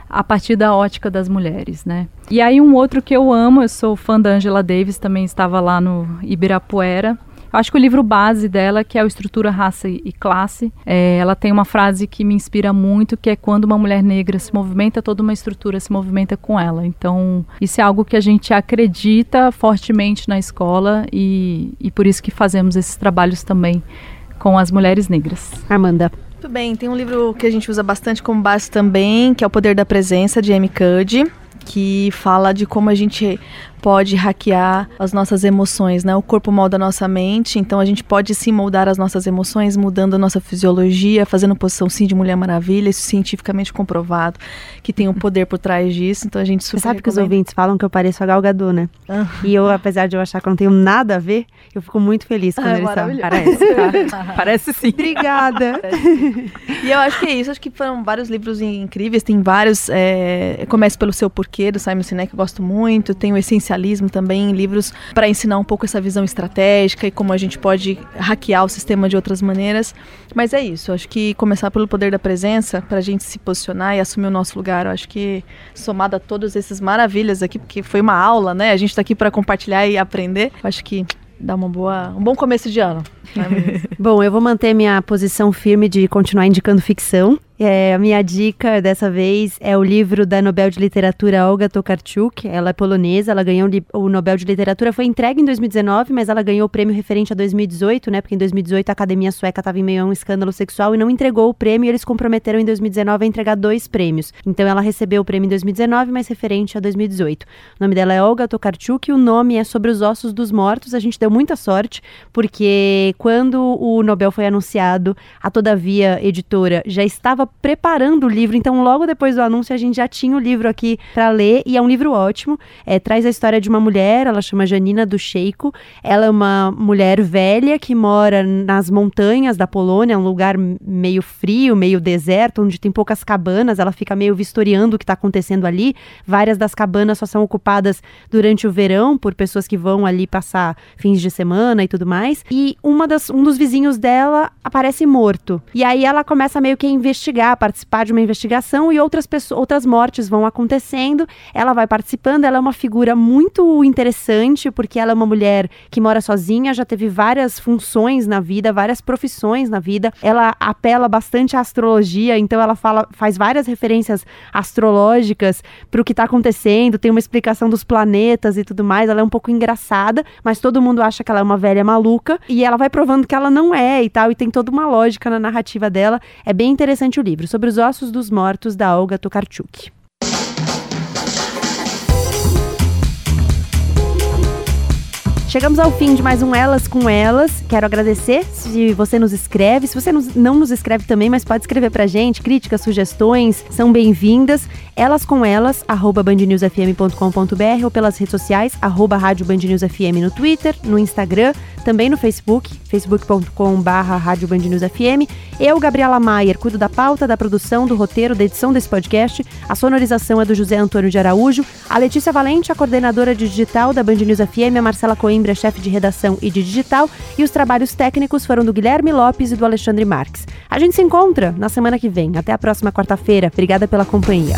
a partir da ótica das mulheres, né? E aí um outro que eu amo, eu sou fã da Angela Davis, também estava lá no Ibirapuera, eu acho que o livro base dela, que é o Estrutura, Raça e Classe, é, ela tem uma frase que me inspira muito, que é quando uma mulher negra se movimenta, toda uma estrutura se movimenta com ela. Então, isso é algo que a gente acredita fortemente na escola e, e por isso que fazemos esses trabalhos também com as mulheres negras. Amanda. Muito bem, tem um livro que a gente usa bastante como base também, que é O Poder da Presença, de Amy Cuddy que fala de como a gente pode hackear as nossas emoções, né? O corpo molda a nossa mente, então a gente pode sim moldar as nossas emoções, mudando a nossa fisiologia, fazendo posição sim de Mulher Maravilha, isso cientificamente comprovado, que tem um poder por trás disso, então a gente super Você sabe que os ouvintes falam que eu pareço a Gal Gadot, né? Ah. E eu, apesar de eu achar que eu não tenho nada a ver, eu fico muito feliz quando ah, eles falam. Parece, tá? Parece sim. Obrigada. e eu acho que é isso, acho que foram vários livros incríveis, tem vários, é, começa pelo seu porquê, do Simon Sinek, que eu gosto muito, tem o Essencial especialismo também, livros para ensinar um pouco essa visão estratégica e como a gente pode hackear o sistema de outras maneiras. Mas é isso, acho que começar pelo poder da presença, para a gente se posicionar e assumir o nosso lugar. Eu acho que somado a todas essas maravilhas aqui, porque foi uma aula, né? A gente está aqui para compartilhar e aprender. Acho que dá uma boa, um bom começo de ano. Né, bom, eu vou manter minha posição firme de continuar indicando ficção. É, a minha dica dessa vez é o livro da Nobel de Literatura Olga Tokarczuk. Ela é polonesa, ela ganhou o Nobel de Literatura, foi entregue em 2019, mas ela ganhou o prêmio referente a 2018, né? Porque em 2018 a Academia Sueca estava em meio a um escândalo sexual e não entregou o prêmio, e eles comprometeram em 2019 a entregar dois prêmios. Então ela recebeu o prêmio em 2019, mas referente a 2018. O nome dela é Olga Tokarczuk e o nome é Sobre os Ossos dos Mortos. A gente deu muita sorte, porque quando o Nobel foi anunciado, a Todavia Editora já estava preparando o livro, então logo depois do anúncio a gente já tinha o livro aqui para ler e é um livro ótimo. É, traz a história de uma mulher, ela chama Janina do Sheiko. Ela é uma mulher velha que mora nas montanhas da Polônia, um lugar meio frio, meio deserto, onde tem poucas cabanas. Ela fica meio vistoriando o que está acontecendo ali. Várias das cabanas só são ocupadas durante o verão por pessoas que vão ali passar fins de semana e tudo mais. E uma das, um dos vizinhos dela aparece morto. E aí ela começa meio que a investigar investigar, participar de uma investigação e outras pessoas, outras mortes vão acontecendo. Ela vai participando, ela é uma figura muito interessante porque ela é uma mulher que mora sozinha, já teve várias funções na vida, várias profissões na vida. Ela apela bastante à astrologia, então ela fala, faz várias referências astrológicas para o que está acontecendo, tem uma explicação dos planetas e tudo mais. Ela é um pouco engraçada, mas todo mundo acha que ela é uma velha maluca e ela vai provando que ela não é e tal, e tem toda uma lógica na narrativa dela. É bem interessante o livro livro sobre os ossos dos mortos da Olga Tokarczuk. Chegamos ao fim de mais um Elas com Elas. Quero agradecer se você nos escreve. Se você não nos escreve também, mas pode escrever pra gente. Críticas, sugestões são bem-vindas. Elas com Elas, arroba bandnewsfm.com.br ou pelas redes sociais, arroba Rádio Band News FM no Twitter, no Instagram, também no Facebook, facebook.com barra Rádio Band News FM. Eu, Gabriela Maier, cuido da pauta, da produção, do roteiro, da edição desse podcast. A sonorização é do José Antônio de Araújo. A Letícia Valente, a coordenadora de digital da Band News FM, a Marcela Coimbra, chefe de redação e de digital. E os trabalhos técnicos foram do Guilherme Lopes e do Alexandre Marques. A gente se encontra na semana que vem. Até a próxima quarta-feira. Obrigada pela companhia.